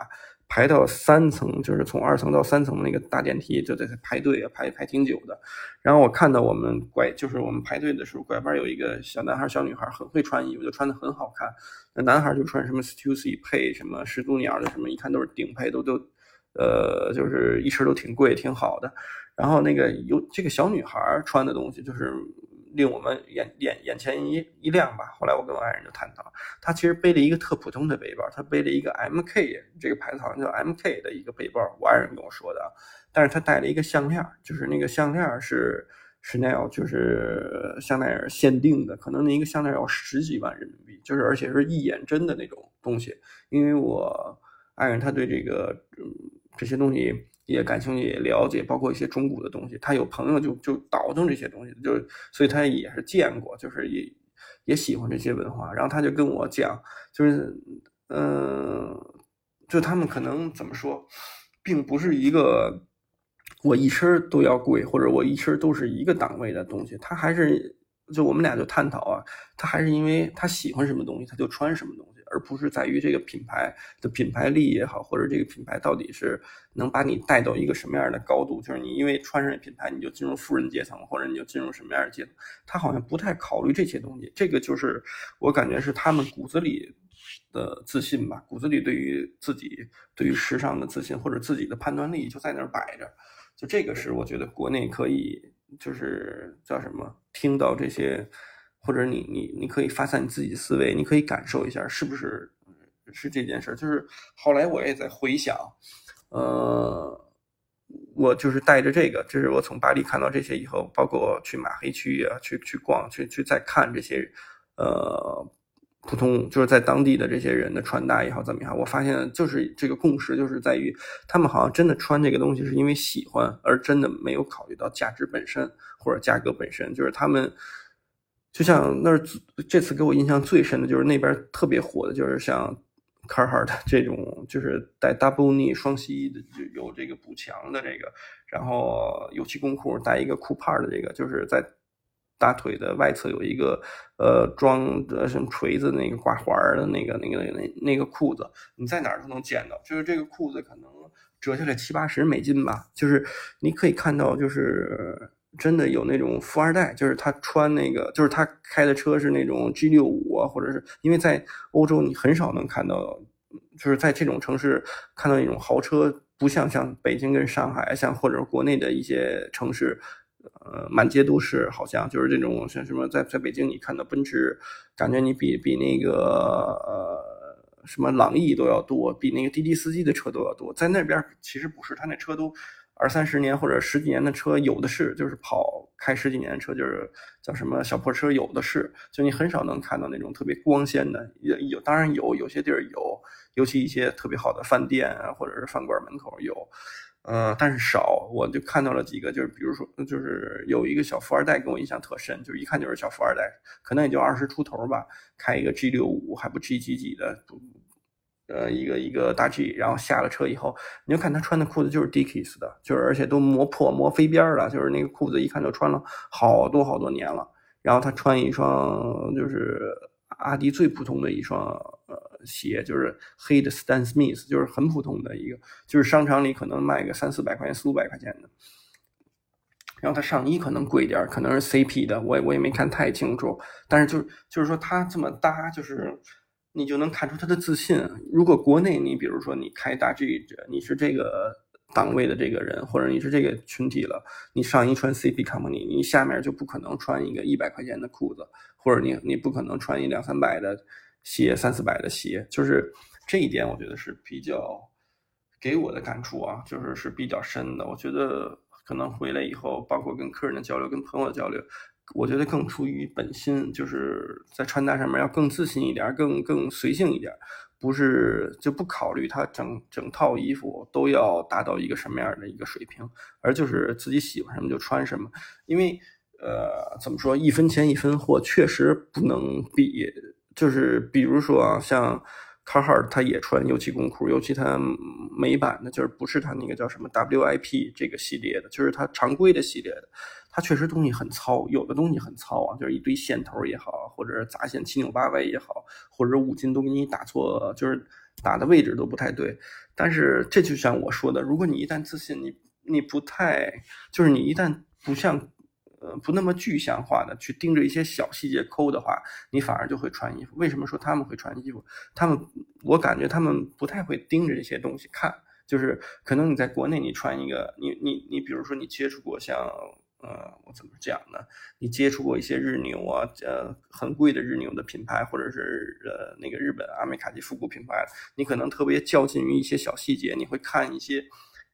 排到三层，就是从二层到三层那个大电梯，就在排队啊，排排挺久的。然后我看到我们拐，就是我们排队的时候，拐弯有一个小男孩、小女孩，很会穿衣服，就穿的很好看。那男孩就穿什么 Stussy 配什么始祖鸟的什么，一看都是顶配，都都，呃，就是一身都挺贵，挺好的。然后那个有这个小女孩穿的东西，就是。令我们眼眼眼前一一亮吧。后来我跟我爱人就探讨，她其实背了一个特普通的背包，她背了一个 MK 这个牌子好像叫 MK 的一个背包，我爱人跟我说的。但是她带了一个项链，就是那个项链是 Chanel，就是香奈儿限定的，可能那一个项链要十几万人民币，就是而且是一眼真的那种东西。因为我爱人他对这个嗯这些东西。也感兴趣，也了解，包括一些中古的东西。他有朋友就就倒腾这些东西，就所以他也是见过，就是也也喜欢这些文化。然后他就跟我讲，就是嗯，就他们可能怎么说，并不是一个我一身都要贵，或者我一身都是一个档位的东西。他还是就我们俩就探讨啊，他还是因为他喜欢什么东西，他就穿什么东西。而不是在于这个品牌的品牌力也好，或者这个品牌到底是能把你带到一个什么样的高度，就是你因为穿上品牌你就进入富人阶层，或者你就进入什么样的阶层，他好像不太考虑这些东西。这个就是我感觉是他们骨子里的自信吧，骨子里对于自己对于时尚的自信或者自己的判断力就在那儿摆着。就这个是我觉得国内可以就是叫什么听到这些。或者你你你可以发散你自己的思维，你可以感受一下是不是是这件事儿。就是后来我也在回想，呃，我就是带着这个，就是我从巴黎看到这些以后，包括去马黑区啊，去去逛，去去再看这些，呃，普通就是在当地的这些人的穿搭也好怎么样，我发现就是这个共识就是在于，他们好像真的穿这个东西是因为喜欢，而真的没有考虑到价值本身或者价格本身，就是他们。就像那儿这次给我印象最深的就是那边特别火的，就是像 c a r h a r t 这种，就是带 double knee 双膝的，就有这个补强的这个，然后有气功裤带一个裤帕的这个，就是在大腿的外侧有一个呃装的什么锤子那个挂环的那个那个那那个裤子，你在哪儿都能见到。就是这个裤子可能折下来七八十美金吧，就是你可以看到就是。真的有那种富二代，就是他穿那个，就是他开的车是那种 G 六五啊，或者是因为在欧洲你很少能看到，就是在这种城市看到那种豪车，不像像北京跟上海，像或者国内的一些城市，呃，满街都是，好像就是这种像什么在在北京你看到奔驰，感觉你比比那个呃什么朗逸都要多，比那个滴滴司机的车都要多，在那边其实不是，他那车都。二三十年或者十几年的车有的是，就是跑开十几年的车，就是叫什么小破车有的是，就你很少能看到那种特别光鲜的，有有当然有，有些地儿有，尤其一些特别好的饭店啊，或者是饭馆门口有，呃，但是少。我就看到了几个，就是比如说，就是有一个小富二代给我印象特深，就是一看就是小富二代，可能也就二十出头吧，开一个 G 六五还不 G 几几的。呃，一个一个大 G，然后下了车以后，你就看他穿的裤子就是 Dickies 的，就是而且都磨破磨飞边了，就是那个裤子一看就穿了好多好多年了。然后他穿一双就是阿迪最普通的一双呃鞋，就是黑的 Stan Smith，就是很普通的一个，就是商场里可能卖个三四百块钱、四五百块钱的。然后他上衣可能贵点，可能是 CP 的，我也我也没看太清楚。但是就就是说他这么搭，就是。你就能看出他的自信。如果国内你比如说你开大 G，你是这个档位的这个人，或者你是这个群体了，你上衣穿 CP Company，你下面就不可能穿一个一百块钱的裤子，或者你你不可能穿一两三百的鞋，三四百的鞋。就是这一点，我觉得是比较给我的感触啊，就是是比较深的。我觉得可能回来以后，包括跟客人的交流，跟朋友的交流。我觉得更出于本心，就是在穿搭上面要更自信一点，更更随性一点，不是就不考虑它整整套衣服都要达到一个什么样的一个水平，而就是自己喜欢什么就穿什么。因为呃，怎么说一分钱一分货，确实不能比。就是比如说啊像。卡哈尔他也穿油漆工裤，尤其他美版的，就是不是他那个叫什么 WIP 这个系列的，就是他常规的系列的。它确实东西很糙，有的东西很糙啊，就是一堆线头也好，或者是杂线七扭八歪也好，或者五金都给你打错，就是打的位置都不太对。但是这就像我说的，如果你一旦自信，你你不太，就是你一旦不像。呃，不那么具象化的去盯着一些小细节抠的话，你反而就会穿衣服。为什么说他们会穿衣服？他们，我感觉他们不太会盯着这些东西看。就是可能你在国内你穿一个，你你你，比如说你接触过像，呃，我怎么讲呢？你接触过一些日牛啊，呃，很贵的日牛的品牌，或者是呃那个日本阿美卡基复古品牌，你可能特别较劲于一些小细节，你会看一些。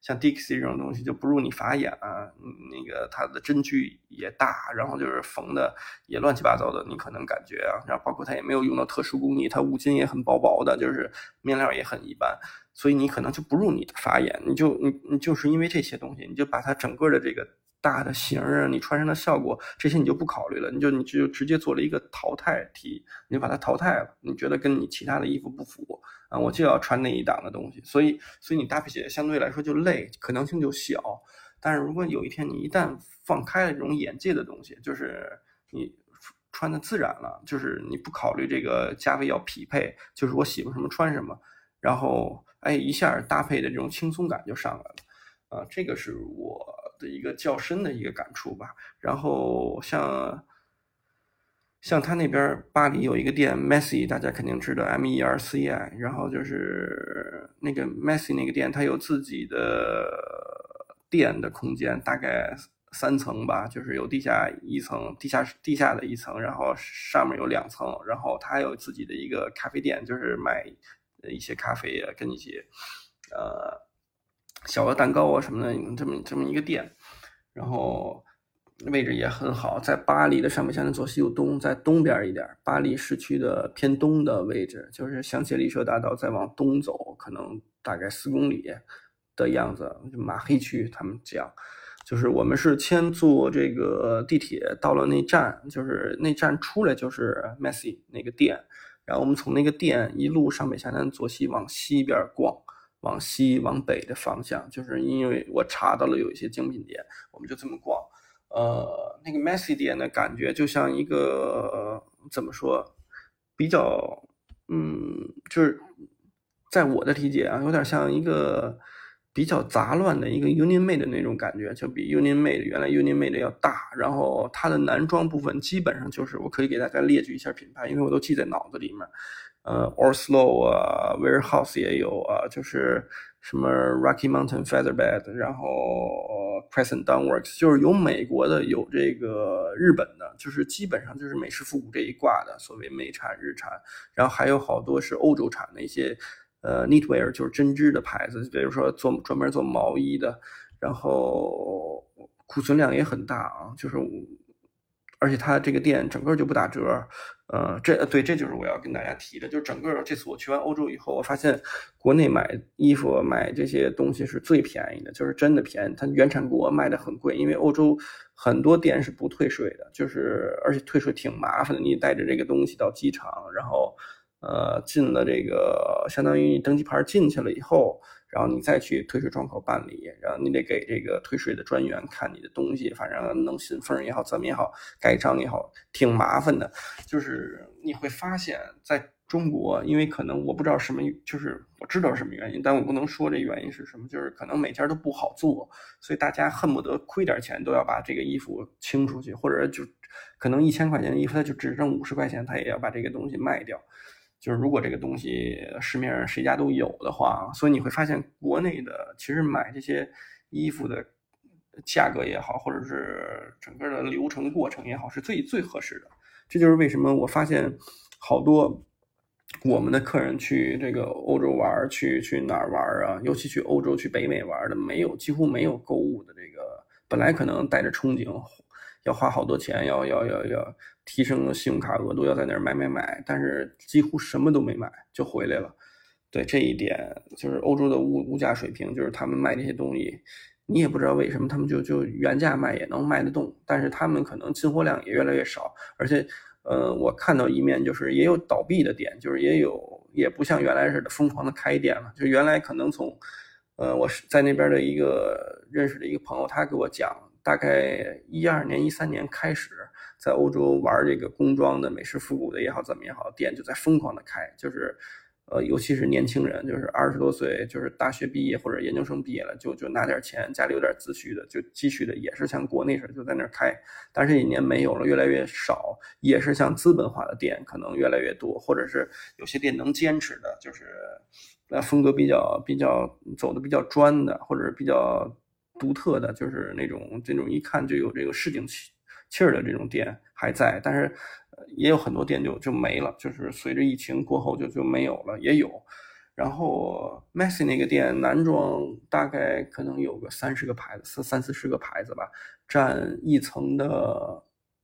像 Dixie 这种东西就不入你法眼啊，那个它的针距也大，然后就是缝的也乱七八糟的，你可能感觉啊，然后包括它也没有用到特殊工艺，它五金也很薄薄的，就是面料也很一般，所以你可能就不入你的法眼，你就你你就是因为这些东西，你就把它整个的这个。大的型儿啊，你穿上的效果，这些你就不考虑了，你就你就直接做了一个淘汰题，你就把它淘汰了。你觉得跟你其他的衣服不符啊，我就要穿那一档的东西，所以所以你搭配起来相对来说就累，可能性就小。但是如果有一天你一旦放开了这种眼界的东西，就是你穿的自然了，就是你不考虑这个价位要匹配，就是我喜欢什么穿什么，然后哎一下搭配的这种轻松感就上来了啊，这个是我。的一个较深的一个感触吧。然后像像他那边巴黎有一个店 Messy，大家肯定知道 M E R C I。然后就是那个 Messy 那个店，它有自己的店的空间，大概三层吧，就是有地下一层、地下地下的一层，然后上面有两层。然后他还有自己的一个咖啡店，就是卖一些咖啡啊，跟一些呃。小的蛋糕啊什么的，这么这么一个店，然后位置也很好，在巴黎的上北下南左西右东，在东边一点，巴黎市区的偏东的位置，就是香榭丽舍大道再往东走，可能大概四公里的样子，就马黑区他们讲，就是我们是先坐这个地铁到了那站，就是那站出来就是 Messy 那个店，然后我们从那个店一路上北下南左西往西边逛。往西往北的方向，就是因为我查到了有一些精品店，我们就这么逛。呃，那个 Messy 店的感觉就像一个怎么说，比较，嗯，就是在我的理解啊，有点像一个比较杂乱的一个 Union Made 的那种感觉，就比 Union Made 原来 Union Made 要大。然后它的男装部分基本上就是，我可以给大家列举一下品牌，因为我都记在脑子里面。呃，Orslo 啊，Warehouse 也有啊，就是什么 Rocky Mountain Featherbed，然后 Crescent Downworks，就是有美国的，有这个日本的，就是基本上就是美式复古这一挂的，所谓美产日产，然后还有好多是欧洲产的一些呃 Knitwear，就是针织的牌子，比如说做专门做毛衣的，然后。库存量也很大啊，就是而且它这个店整个就不打折。呃，这对，这就是我要跟大家提的，就是整个这次我去完欧洲以后，我发现国内买衣服、买这些东西是最便宜的，就是真的便宜。它原产国卖的很贵，因为欧洲很多店是不退税的，就是而且退税挺麻烦的。你带着这个东西到机场，然后呃进了这个，相当于你登机牌进去了以后。然后你再去退税窗口办理，然后你得给这个退税的专员看你的东西，反正弄信封也好，怎么也好，盖章也好，挺麻烦的。就是你会发现在中国，因为可能我不知道什么，就是我知道什么原因，但我不能说这原因是什么，就是可能每家都不好做，所以大家恨不得亏点钱都要把这个衣服清出去，或者就可能一千块钱的衣服，他就只挣五十块钱，他也要把这个东西卖掉。就是如果这个东西市面上谁家都有的话，所以你会发现国内的其实买这些衣服的价格也好，或者是整个的流程过程也好，是最最合适的。这就是为什么我发现好多我们的客人去这个欧洲玩，去去哪儿玩啊？尤其去欧洲、去北美玩的，没有几乎没有购物的这个，本来可能带着憧憬。要花好多钱，要要要要提升信用卡额度，要在那儿买买买，但是几乎什么都没买就回来了。对这一点，就是欧洲的物物价水平，就是他们卖这些东西，你也不知道为什么他们就就原价卖也能卖得动，但是他们可能进货量也越来越少，而且，呃，我看到一面就是也有倒闭的店，就是也有也不像原来似的疯狂的开店了，就原来可能从，呃，我是在那边的一个认识的一个朋友，他给我讲。大概一二年、一三年开始，在欧洲玩这个工装的、美式复古的也好，怎么也好，店就在疯狂的开，就是，呃，尤其是年轻人，就是二十多岁，就是大学毕业或者研究生毕业了，就就拿点钱，家里有点积蓄的，就积蓄的也是像国内似的，就在那儿开。但是这几年没有了，越来越少，也是像资本化的店可能越来越多，或者是有些店能坚持的，就是，呃，风格比较比较走的比较专的，或者比较。独特的就是那种这种一看就有这个市井气气儿的这种店还在，但是也有很多店就就没了，就是随着疫情过后就就没有了，也有。然后 messy 那个店男装大概可能有个三十个牌子，三三四十个牌子吧，占一层的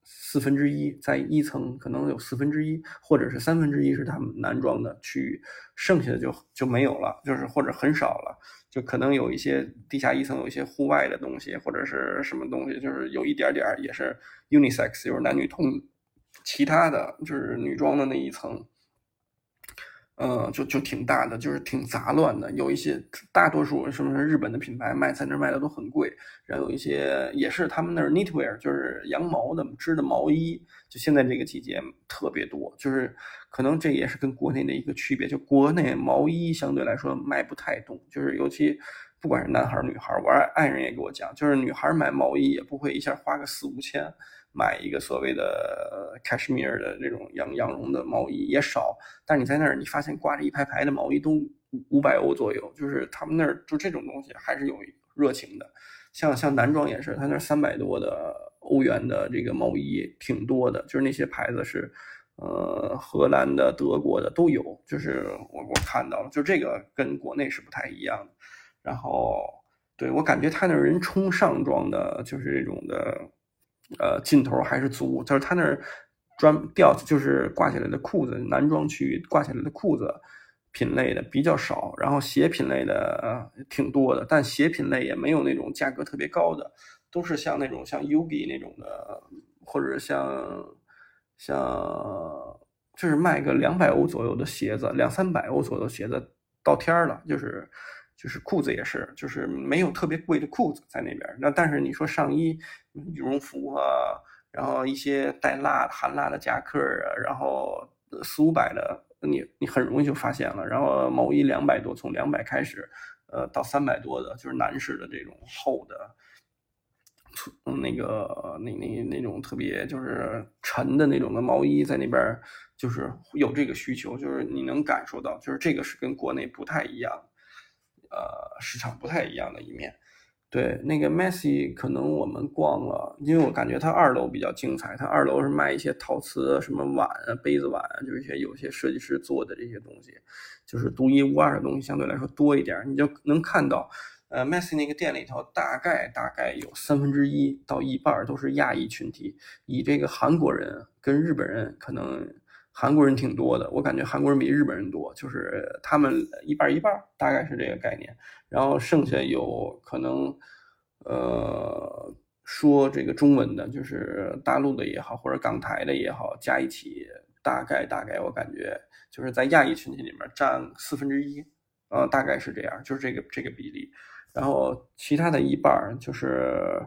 四分之一，在一层可能有四分之一或者是三分之一是他们男装的区域，剩下的就就没有了，就是或者很少了。就可能有一些地下一层有一些户外的东西，或者是什么东西，就是有一点点也是 unisex，就是男女通，其他的就是女装的那一层。嗯，就就挺大的，就是挺杂乱的。有一些大多数什么日本的品牌卖在那卖的都很贵，然后有一些也是他们那儿 knitwear，就是羊毛的织的毛衣，就现在这个季节特别多。就是可能这也是跟国内的一个区别，就国内毛衣相对来说卖不太动，就是尤其不管是男孩女孩，我爱人也给我讲，就是女孩买毛衣也不会一下花个四五千。买一个所谓的 cashmere 的这种羊羊绒的毛衣也少，但是你在那儿，你发现挂着一排排的毛衣都五五百欧左右，就是他们那儿就这种东西还是有热情的。像像男装也是，他那三百多的欧元的这个毛衣挺多的，就是那些牌子是，呃，荷兰的、德国的都有，就是我我看到了，就这个跟国内是不太一样的。然后，对我感觉他那人冲上装的，就是这种的。呃，劲头还是足，就是他那儿专吊就是挂起来的裤子，男装区域挂起来的裤子品类的比较少，然后鞋品类的挺多的，但鞋品类也没有那种价格特别高的，都是像那种像 Ugi 那种的，或者像像就是卖个两百欧左右的鞋子，两三百欧左右的鞋子到天了，就是。就是裤子也是，就是没有特别贵的裤子在那边。那但是你说上衣、羽绒服啊，然后一些带蜡、含蜡的夹克啊，然后四五百的，你你很容易就发现了。然后毛衣两百多，从两百开始，呃，到三百多的，就是男士的这种厚的，嗯，那个那那那种特别就是沉的那种的毛衣，在那边就是有这个需求，就是你能感受到，就是这个是跟国内不太一样。呃，市场不太一样的一面，对那个 Massy 可能我们逛了，因为我感觉它二楼比较精彩，它二楼是卖一些陶瓷什么碗啊、杯子碗，就是一些有些设计师做的这些东西，就是独一无二的东西，相对来说多一点，你就能看到，呃，Messi 那个店里头大概大概有三分之一到一半都是亚裔群体，以这个韩国人跟日本人可能韩国人挺多的，我感觉韩国人比日本人多，就是他们一半一半，大概是这个概念。然后剩下有可能，呃，说这个中文的，就是大陆的也好，或者港台的也好，加一起，大概大概我感觉就是在亚裔群体里面占四分之一，呃，大概是这样，就是这个这个比例。然后其他的一半就是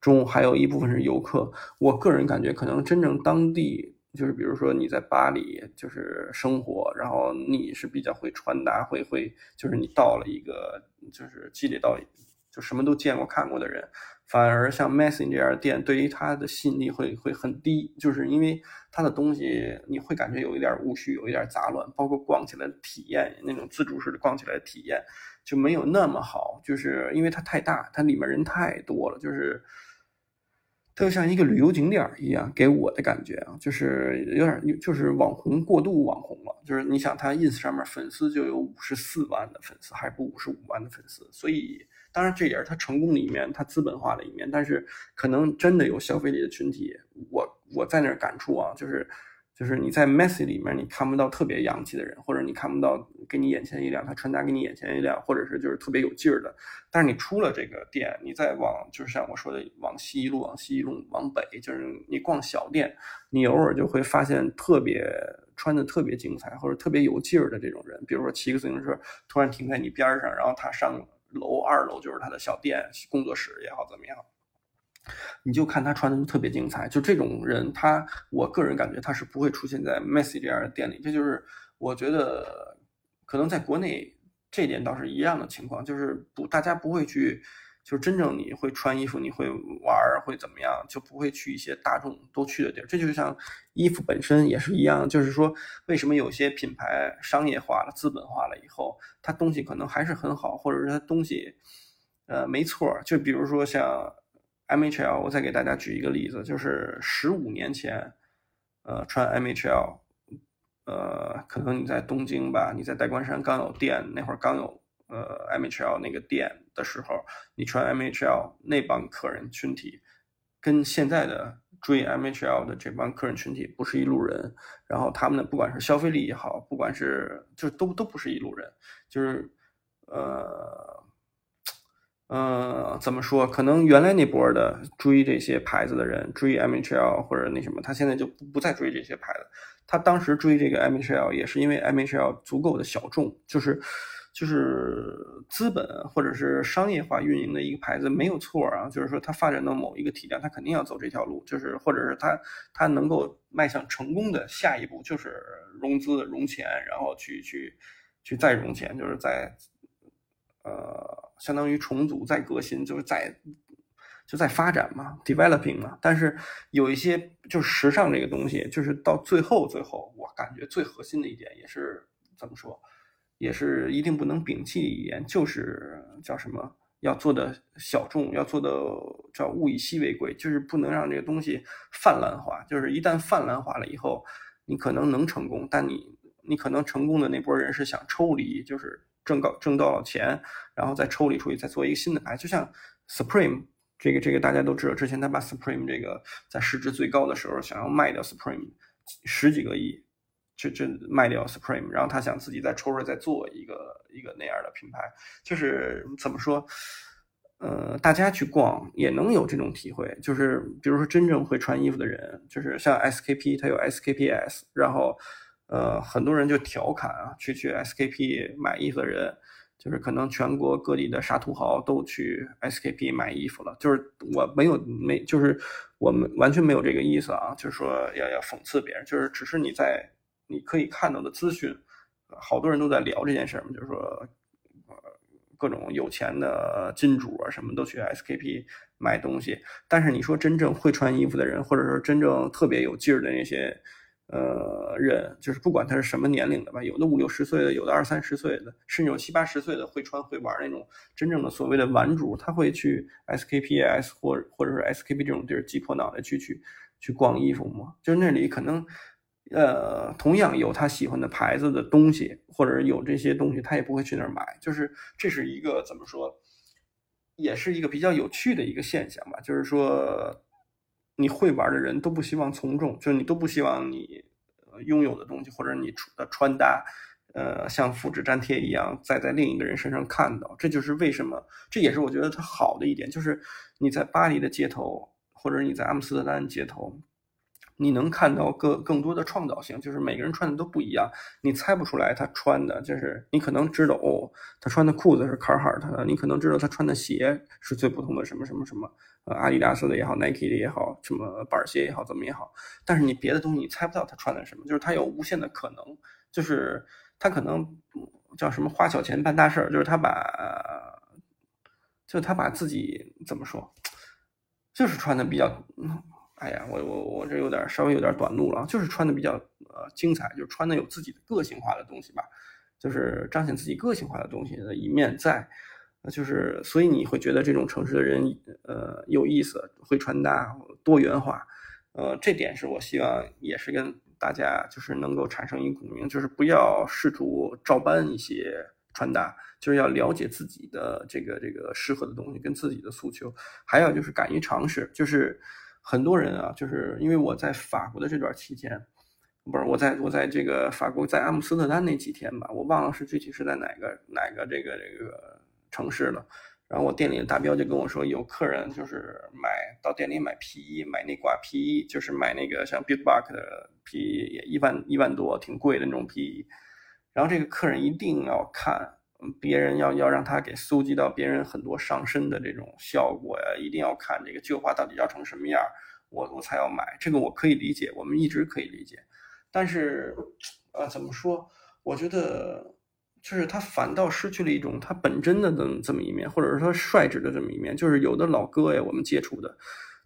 中，还有一部分是游客。我个人感觉，可能真正当地就是，比如说你在巴黎就是生活，然后你是比较会穿搭，会会就是你到了一个就是积累到就什么都见过看过的人。反而像 Messing 这样店，对于它的吸引力会会很低，就是因为它的东西你会感觉有一点无序，有一点杂乱，包括逛起来的体验，那种自助式的逛起来的体验就没有那么好，就是因为它太大，它里面人太多了，就是它就像一个旅游景点一样，给我的感觉啊，就是有点就是网红过度网红了，就是你想他 ins 上面粉丝就有五十四万的粉丝，还不五十五万的粉丝，所以。当然，这也是他成功的一面，他资本化的一面。但是，可能真的有消费力的群体，我我在那儿感触啊，就是就是你在 messy 里面，你看不到特别洋气的人，或者你看不到给你眼前一亮，他穿搭给你眼前一亮，或者是就是特别有劲儿的。但是你出了这个店，你再往就是像我说的往西一路，往西一路往北，就是你逛小店，你偶尔就会发现特别穿的特别精彩或者特别有劲儿的这种人，比如说骑个自行车突然停在你边上，然后他上。楼二楼就是他的小店、工作室也好，怎么样？你就看他穿的就特别精彩。就这种人，他我个人感觉他是不会出现在 Messi 这样的店里。这就是我觉得可能在国内这点倒是一样的情况，就是不大家不会去。就是真正你会穿衣服，你会玩儿会怎么样，就不会去一些大众都去的地儿。这就像衣服本身也是一样，就是说为什么有些品牌商业化了、资本化了以后，它东西可能还是很好，或者是它东西，呃，没错。就比如说像 MHL，我再给大家举一个例子，就是十五年前，呃，穿 MHL，呃，可能你在东京吧，你在代官山刚有店，那会儿刚有。呃，MHL 那个店的时候，你穿 MHL 那帮客人群体，跟现在的追 MHL 的这帮客人群体不是一路人。然后他们的不管是消费力也好，不管是就都都不是一路人。就是呃呃，怎么说？可能原来那波的追这些牌子的人，追 MHL 或者那什么，他现在就不不再追这些牌子。他当时追这个 MHL 也是因为 MHL 足够的小众，就是。就是资本或者是商业化运营的一个牌子没有错啊，就是说它发展到某一个体量，它肯定要走这条路，就是或者是它它能够迈向成功的下一步就是融资融钱，然后去去去再融钱，就是在呃相当于重组再革新，就是在就在发展嘛，developing 嘛。但是有一些就是时尚这个东西，就是到最后最后，我感觉最核心的一点也是怎么说？也是一定不能摒弃一点，就是叫什么，要做的小众，要做的叫物以稀为贵，就是不能让这个东西泛滥化。就是一旦泛滥化了以后，你可能能成功，但你你可能成功的那波人是想抽离，就是挣到挣到了钱，然后再抽离出去，再做一个新的牌。就像 Supreme 这个这个大家都知道，之前他把 Supreme 这个在市值最高的时候想要卖掉 Supreme 十几个亿。这这卖掉 Supreme，然后他想自己再抽出来再做一个一个那样的品牌，就是怎么说，呃，大家去逛也能有这种体会，就是比如说真正会穿衣服的人，就是像 SKP，它有 SKPS，然后呃，很多人就调侃啊，去去 SKP 买衣服的人，就是可能全国各地的傻土豪都去 SKP 买衣服了，就是我没有没，就是我们完全没有这个意思啊，就是说要要讽刺别人，就是只是你在。你可以看到的资讯，好多人都在聊这件事儿嘛，就是说，呃，各种有钱的金主啊，什么都去 SKP 买东西。但是你说真正会穿衣服的人，或者说真正特别有劲儿的那些呃人，就是不管他是什么年龄的吧，有的五六十岁的，有的二三十岁的，甚至有七八十岁的会穿会玩那种真正的所谓的玩主，他会去 SKPS 或或者是 SKP 这种地儿挤破脑袋去去去逛衣服吗？就是那里可能。呃，同样有他喜欢的牌子的东西，或者有这些东西，他也不会去那儿买。就是这是一个怎么说？也是一个比较有趣的一个现象吧，就是说，你会玩的人都不希望从众，就是你都不希望你拥有的东西或者你的穿搭，呃，像复制粘贴一样再在另一个人身上看到。这就是为什么，这也是我觉得它好的一点，就是你在巴黎的街头，或者你在阿姆斯特丹街头。你能看到更更多的创造性，就是每个人穿的都不一样，你猜不出来他穿的，就是你可能知道哦，他穿的裤子是卡尔哈特的，你可能知道他穿的鞋是最普通的什么什么什么，呃，阿迪达斯的也好，Nike 的也好，什么板鞋也好，怎么也好，但是你别的东西你猜不到他穿的什么，就是他有无限的可能，就是他可能叫什么花小钱办大事儿，就是他把，就他把自己怎么说，就是穿的比较。哎呀，我我我这有点稍微有点短路了，就是穿的比较呃精彩，就是穿的有自己的个性化的东西吧，就是彰显自己个性化的东西的一面在，就是所以你会觉得这种城市的人呃有意思，会穿搭多元化，呃这点是我希望也是跟大家就是能够产生一个共鸣，就是不要试图照搬一些穿搭，就是要了解自己的这个这个适合的东西跟自己的诉求，还有就是敢于尝试，就是。很多人啊，就是因为我在法国的这段期间，不是我在我在这个法国在阿姆斯特丹那几天吧，我忘了是具体是在哪个哪个这个这个城市了。然后我店里的大彪就跟我说，有客人就是买到店里买皮衣，买那挂皮衣，就是买那个像 BigBuck 的皮衣，也一万一万多，挺贵的那种皮衣。然后这个客人一定要看。别人要要让他给搜集到别人很多上身的这种效果呀，一定要看这个旧话到底要成什么样，我我才要买。这个我可以理解，我们一直可以理解。但是，呃，怎么说？我觉得就是他反倒失去了一种他本真的这么这么一面，或者是他率直的这么一面。就是有的老哥呀，我们接触的，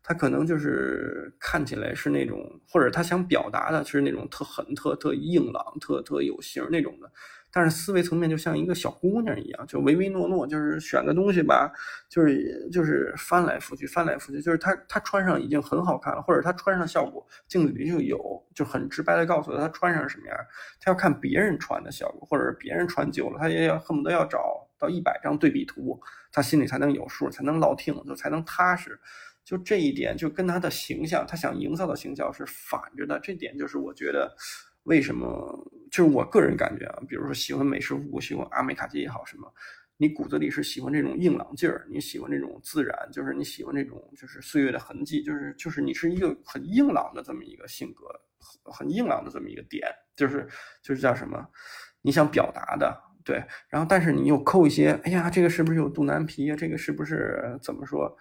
他可能就是看起来是那种，或者他想表达的是那种特狠、特特硬朗、特特有型那种的。但是思维层面就像一个小姑娘一样，就唯唯诺诺，就是选个东西吧，就是就是翻来覆去，翻来覆去，就是她她穿上已经很好看了，或者她穿上效果镜子里就有，就很直白的告诉她她穿上什么样，她要看别人穿的效果，或者是别人穿旧了，她也要恨不得要找到一百张对比图，她心里才能有数，才能落听，就才能踏实。就这一点，就跟她的形象，她想营造的形象是反着的，这点就是我觉得。为什么？就是我个人感觉啊，比如说喜欢美式复古，喜欢阿美卡基也好，什么，你骨子里是喜欢这种硬朗劲儿，你喜欢这种自然，就是你喜欢这种就是岁月的痕迹，就是就是你是一个很硬朗的这么一个性格，很硬朗的这么一个点，就是就是叫什么？你想表达的，对，然后但是你又抠一些，哎呀，这个是不是有肚腩皮啊？这个是不是怎么说？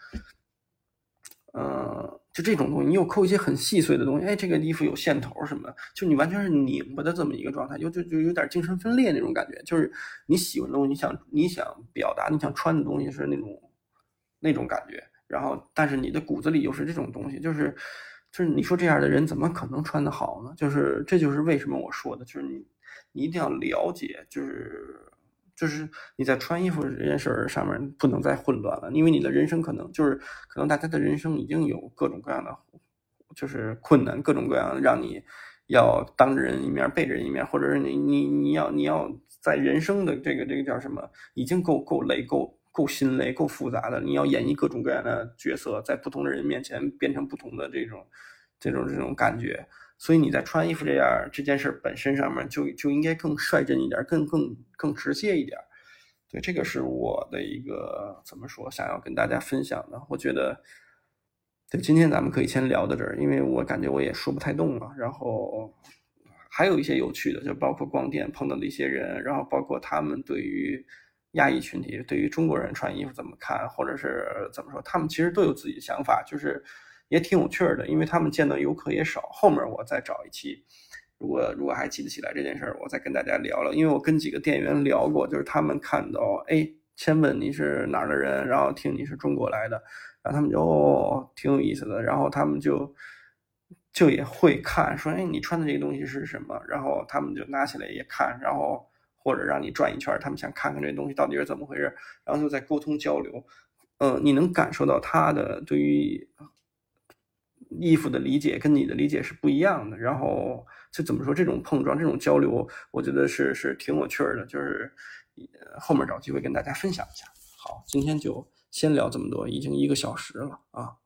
嗯。就这种东西，你又抠一些很细碎的东西，哎，这个衣服有线头什么的，就你完全是拧巴的这么一个状态，就就就有点精神分裂那种感觉。就是你喜欢的东西，你想你想表达，你想穿的东西是那种那种感觉，然后但是你的骨子里又是这种东西，就是就是你说这样的人怎么可能穿得好呢？就是这就是为什么我说的，就是你你一定要了解，就是。就是你在穿衣服这件事儿上面不能再混乱了，因为你的人生可能就是可能大家的人生已经有各种各样的就是困难，各种各样让你要当着人一面背着人一面，或者是你你你要你要在人生的这个这个叫什么，已经够够累够够心累够复杂的，你要演绎各种各样的角色，在不同的人面前变成不同的这种这种这种感觉。所以你在穿衣服这样这件事本身上面就就应该更率真一点，更更更直接一点。对，这个是我的一个怎么说，想要跟大家分享的。我觉得，对，今天咱们可以先聊到这儿，因为我感觉我也说不太动了。然后还有一些有趣的，就包括逛店碰到的一些人，然后包括他们对于亚裔群体、对于中国人穿衣服怎么看，或者是怎么说，他们其实都有自己的想法，就是。也挺有趣的，因为他们见到游客也少。后面我再找一期，如果如果还记得起来这件事儿，我再跟大家聊聊。因为我跟几个店员聊过，就是他们看到，哎，先问你是哪儿的人，然后听你是中国来的，然后他们就，挺有意思的。然后他们就就也会看，说，哎，你穿的这个东西是什么？然后他们就拿起来也看，然后或者让你转一圈，他们想看看这东西到底是怎么回事，然后就在沟通交流。呃，你能感受到他的对于。衣服的理解跟你的理解是不一样的，然后就怎么说这种碰撞、这种交流，我觉得是是挺有趣的，就是后面找机会跟大家分享一下。好，今天就先聊这么多，已经一个小时了啊。